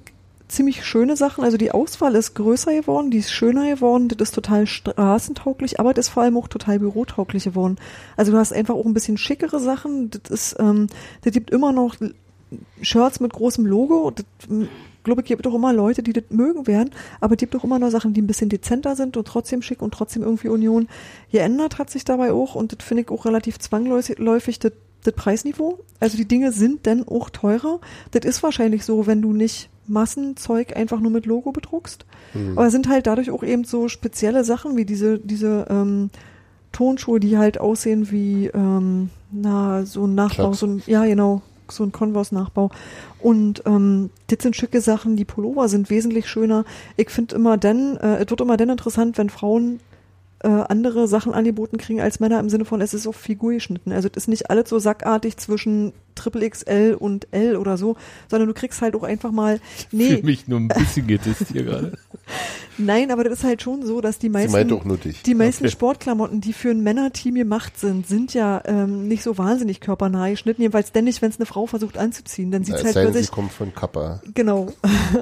ziemlich schöne Sachen. Also die Auswahl ist größer geworden, die ist schöner geworden, das ist total straßentauglich, aber das ist vor allem auch total bürotauglich geworden. Also du hast einfach auch ein bisschen schickere Sachen. Das ist, ähm, das gibt immer noch Shirts mit großem Logo. Das, ähm, glaube ich, gibt auch immer Leute, die das mögen werden, aber es gibt auch immer noch Sachen, die ein bisschen dezenter sind und trotzdem schick und trotzdem irgendwie Union. Geändert hat sich dabei auch und das finde ich auch relativ zwangläufig, das, das Preisniveau. Also die Dinge sind denn auch teurer. Das ist wahrscheinlich so, wenn du nicht Massenzeug einfach nur mit Logo bedruckst. Hm. Aber es sind halt dadurch auch eben so spezielle Sachen wie diese, diese ähm, Tonschuhe, die halt aussehen wie ähm, na, so ein Nachbau, so ein, ja genau, so ein Converse-Nachbau. Und ähm, das sind schicke Sachen, die Pullover sind wesentlich schöner. Ich finde immer dann, äh, es wird immer dann interessant, wenn Frauen äh, andere Sachen angeboten kriegen als Männer im Sinne von, es ist auf Figur geschnitten. Also es ist nicht alles so sackartig zwischen Triple XL und L oder so, sondern du kriegst halt auch einfach mal, Für nee, mich nur ein bisschen gedisst hier gerade. [laughs] nein, aber das ist halt schon so, dass die meisten, die meisten Okay. Sportklamotten, die für ein Männerteam gemacht sind, sind ja ähm, nicht so wahnsinnig körpernah geschnitten, jedenfalls denn nicht, wenn es eine Frau versucht anzuziehen, dann sieht's Es halt denn, sie plötzlich kommt von Kappa. Genau.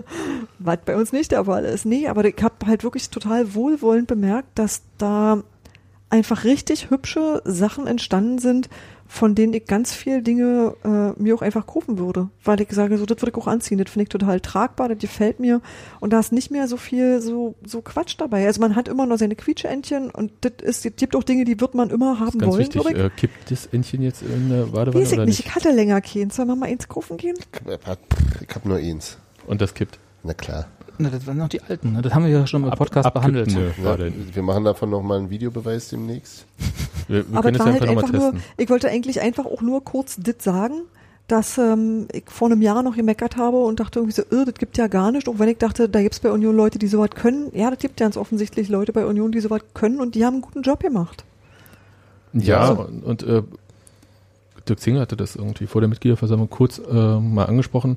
[laughs] Was bei uns nicht der Fall ist. Nee, aber ich habe halt wirklich total wohlwollend bemerkt, dass da einfach richtig hübsche Sachen entstanden sind, von denen ich ganz viel Dinge äh, mir auch einfach kaufen würde. Weil ich sage, so, das würde ich auch anziehen. Das finde ich total tragbar, das gefällt mir. Und da ist nicht mehr so viel so, so Quatsch dabei. Also man hat immer noch seine Quietscheentchen und das ist, es gibt auch Dinge, die wird man immer haben Ganz wollen, wichtig, glaube ich. äh, kippt das Entchen jetzt in der Badewanne Weiß ich oder nicht. nicht? Ich hatte länger keins. Sollen wir mal eins kaufen gehen? Ich habe nur eins. Und das kippt. Na klar. Na, das waren noch die alten, ne? Das haben wir ja schon im Podcast Abkippen, behandelt. Nö, Ja, wir machen davon nochmal einen Videobeweis demnächst. Wir, wir Aber können es es ja halt einfach nochmal nur, testen. ich wollte eigentlich einfach auch nur kurz dit sagen, dass ähm, ich vor einem Jahr noch gemeckert habe und dachte irgendwie so, äh, das gibt ja gar nicht, auch wenn ich dachte, da gibt's bei Union Leute, die sowas können. Ja, das gibt ja ganz offensichtlich Leute bei Union, die sowas können und die haben einen guten Job gemacht. Ja, Ja. und, und äh, Dirk Zinger hatte das irgendwie vor der Mitgliederversammlung kurz äh, mal angesprochen,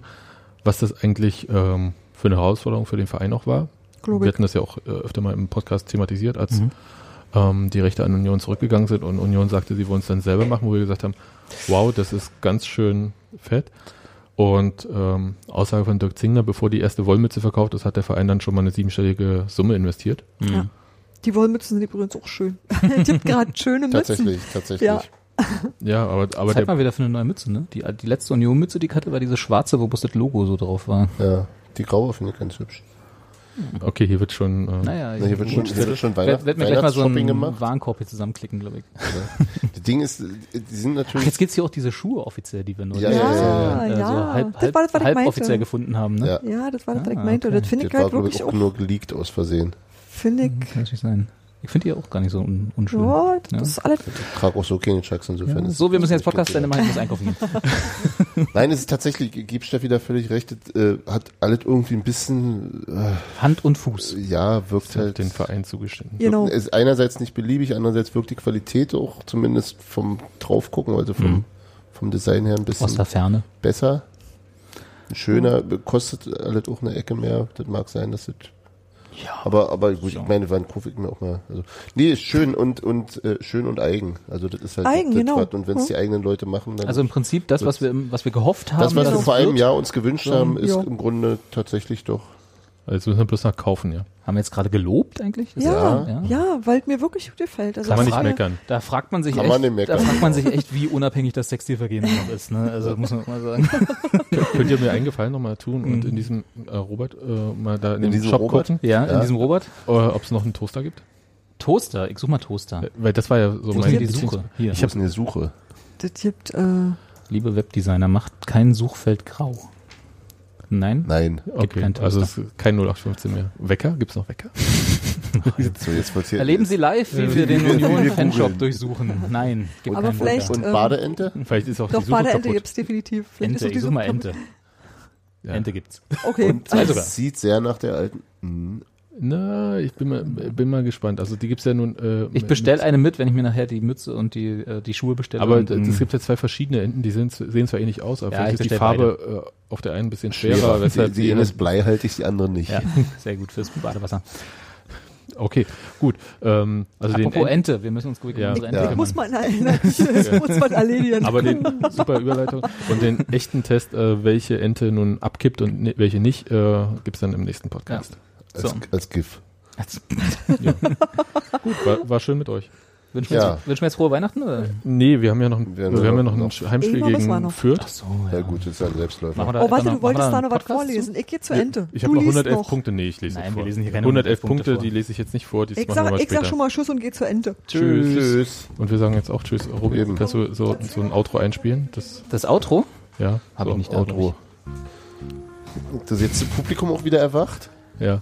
was das eigentlich ähm, für eine Herausforderung für den Verein auch war. Glaube Wir hatten das ja auch äh, öfter mal im Podcast thematisiert, als Mhm. ähm, die Rechte an Union zurückgegangen sind und Union sagte, sie wollen es dann selber machen, wo wir gesagt haben, wow, das ist ganz schön fett. Und ähm, Aussage von Dirk Zingner, bevor die erste Wollmütze verkauft ist, hat der Verein dann schon mal eine siebenstellige Summe investiert. Mhm. Ja. Die Wollmützen sind übrigens auch schön. [laughs] es gibt gerade schöne Mützen. Tatsächlich, tatsächlich. Ja. Ja, aber, aber Zeig der, mal wieder für eine neue Mütze, ne? Die, die letzte Union-Mütze, die ich hatte, war diese schwarze, wo bloß das Logo so drauf war. Ja, die graue finde ich ganz hübsch. okay, hier wird schon, äh, Naja, Na, hier wird schon, hier wird schon werd, Weihnacht, werd mir gleich mal so einen gemacht. Warenkorb hier zusammenklicken, glaube ich. Das Ding ist, die sind Ach, natürlich. jetzt gibt's hier auch diese Schuhe offiziell, die wir nur Ja, äh, ja, ja, äh, ja. so halb, Das halb, war das, was ich halb meinte. offiziell gefunden haben, ne? Ja. Ja, das war das, was ich Ah, meinte. okay. Das finde ich halt glaube wirklich ich, auch auch, nur geleakt aus Versehen. finde ich, Kann natürlich sein. Ich finde die auch gar nicht so un unschön. ja, das Ja. ist alles, Ich trage auch so keine Chucks insofern. Ja. So, wir müssen jetzt Podcast. Ende machen, ich muss einkaufen gehen. [laughs] Nein, es ist tatsächlich, gibt Steffi da völlig recht, äh, hat alles irgendwie ein bisschen, äh, Hand und Fuß. ja, wirkt ist halt den Verein zugestimmt. genau. ist einerseits nicht beliebig, andererseits wirkt die Qualität auch zumindest vom draufgucken, also vom, Mhm. vom Design her ein bisschen Aus der Ferne. besser. Schöner, kostet alles auch eine Ecke mehr. Das mag sein, dass das. Ja. Aber, aber gut, ich meine, wann ich mir auch mal. Also, nee, ist schön und, und äh, schön und eigen. Also das ist halt Eigen, das, genau. Und wenn es die eigenen Leute machen, dann. Also im Prinzip das, was wir, im- was wir gehofft haben, das, was wir vor einem Jahr uns gewünscht Ja. haben, ist Ja. im Grunde tatsächlich doch. Also jetzt müssen wir bloß noch kaufen, ja. Haben wir jetzt gerade gelobt eigentlich? Ja, ja, ja. weil es mir wirklich gut gefällt. Also Kann man nicht war- meckern. Da fragt man sich Kann echt, man nicht meckern. da fragt man sich echt, wie unabhängig das Textilvergehen noch ist, ne? Also muss man mal sagen. [laughs] Könnt ihr mir einen Gefallen nochmal tun und Mhm. in diesem äh, Robert äh, mal da in, In diesem Shop Robert? gucken, Ja, Ja. in diesem Robot. äh, ob es noch einen Toaster gibt? Toaster, ich such mal Toaster. Äh, Weil das war ja so Wo ist mein denn die Suche? Hier. Ich habe eine Suche. Das gibt, äh, Liebe Webdesigner, macht kein Suchfeld grau. Nein? Nein. Okay, also es ist kein 0815 mehr. Wecker? Gibt's noch Wecker? So, jetzt hier. Erleben Sie live, wie wir den [laughs] Union-Fanshop durchsuchen. Nein, gibt Aber vielleicht- Wecker. Und Badeente? Vielleicht ist auch doch, die Suche Badeente kaputt. gibt's definitiv. Vielleicht Ente, ist auch die ich such mal Ente. Ja. Ente gibt's. Okay. Und es sogar. sieht sehr nach der alten. Na, ich bin mal, bin mal gespannt. Also die gibt's ja nun. Äh, Ich bestelle eine mit, wenn ich mir nachher die Mütze und die, äh, die Schuhe bestelle. Aber d- ähm, es gibt ja zwei verschiedene Enten, die sind, sehen zwar ähnlich aus, aber Ja, vielleicht ich ist die Farbe äh, auf der einen ein bisschen schwerer. Schwerer. weshalb Die, die die eine ist bleihaltig, die andere nicht. ja, sehr gut fürs Badewasser. Okay, gut. Ähm, also den Apropos Ent- Ente, wir müssen uns gucken, Ja. unsere Ente Ja. Muss mal erinnern. Das [laughs] [laughs] muss man erledigen. aber den super Überleitung und den echten Test, äh, welche Ente nun abkippt und ni- welche nicht, äh, gibt's dann im nächsten Podcast. Als, So. als GIF. [laughs] Gut, war, war schön mit euch. Wünschen wir, Ja. jetzt, wünschen wir jetzt frohe Weihnachten? Oder? Nee, wir haben ja noch, ein, Wir wir haben ja noch- noch ein Heimspiel wir gegen noch. Fürth. so, Ja, gut, das ist ja ein Selbstläufer. Oh, warte, du wolltest da noch was vorlesen. Ich gehe zu Ente. Ich du habe noch liest 111 noch. Punkte. Nee, ich lese Nein, nicht wir vor. lesen hier keine 111 111 Punkte Punkte, die lese ich jetzt nicht vor. Die Ich sag, mal ich sag schon mal Schuss und gehe zu Ente. Tschüss. Tschüss. Und wir sagen jetzt auch Tschüss. Robin, Eben. kannst du so, so ein Outro einspielen? Das, Das Outro? ja, Hab so ich nicht da, Outro. Das jetzt das Publikum auch wieder erwacht? Ja.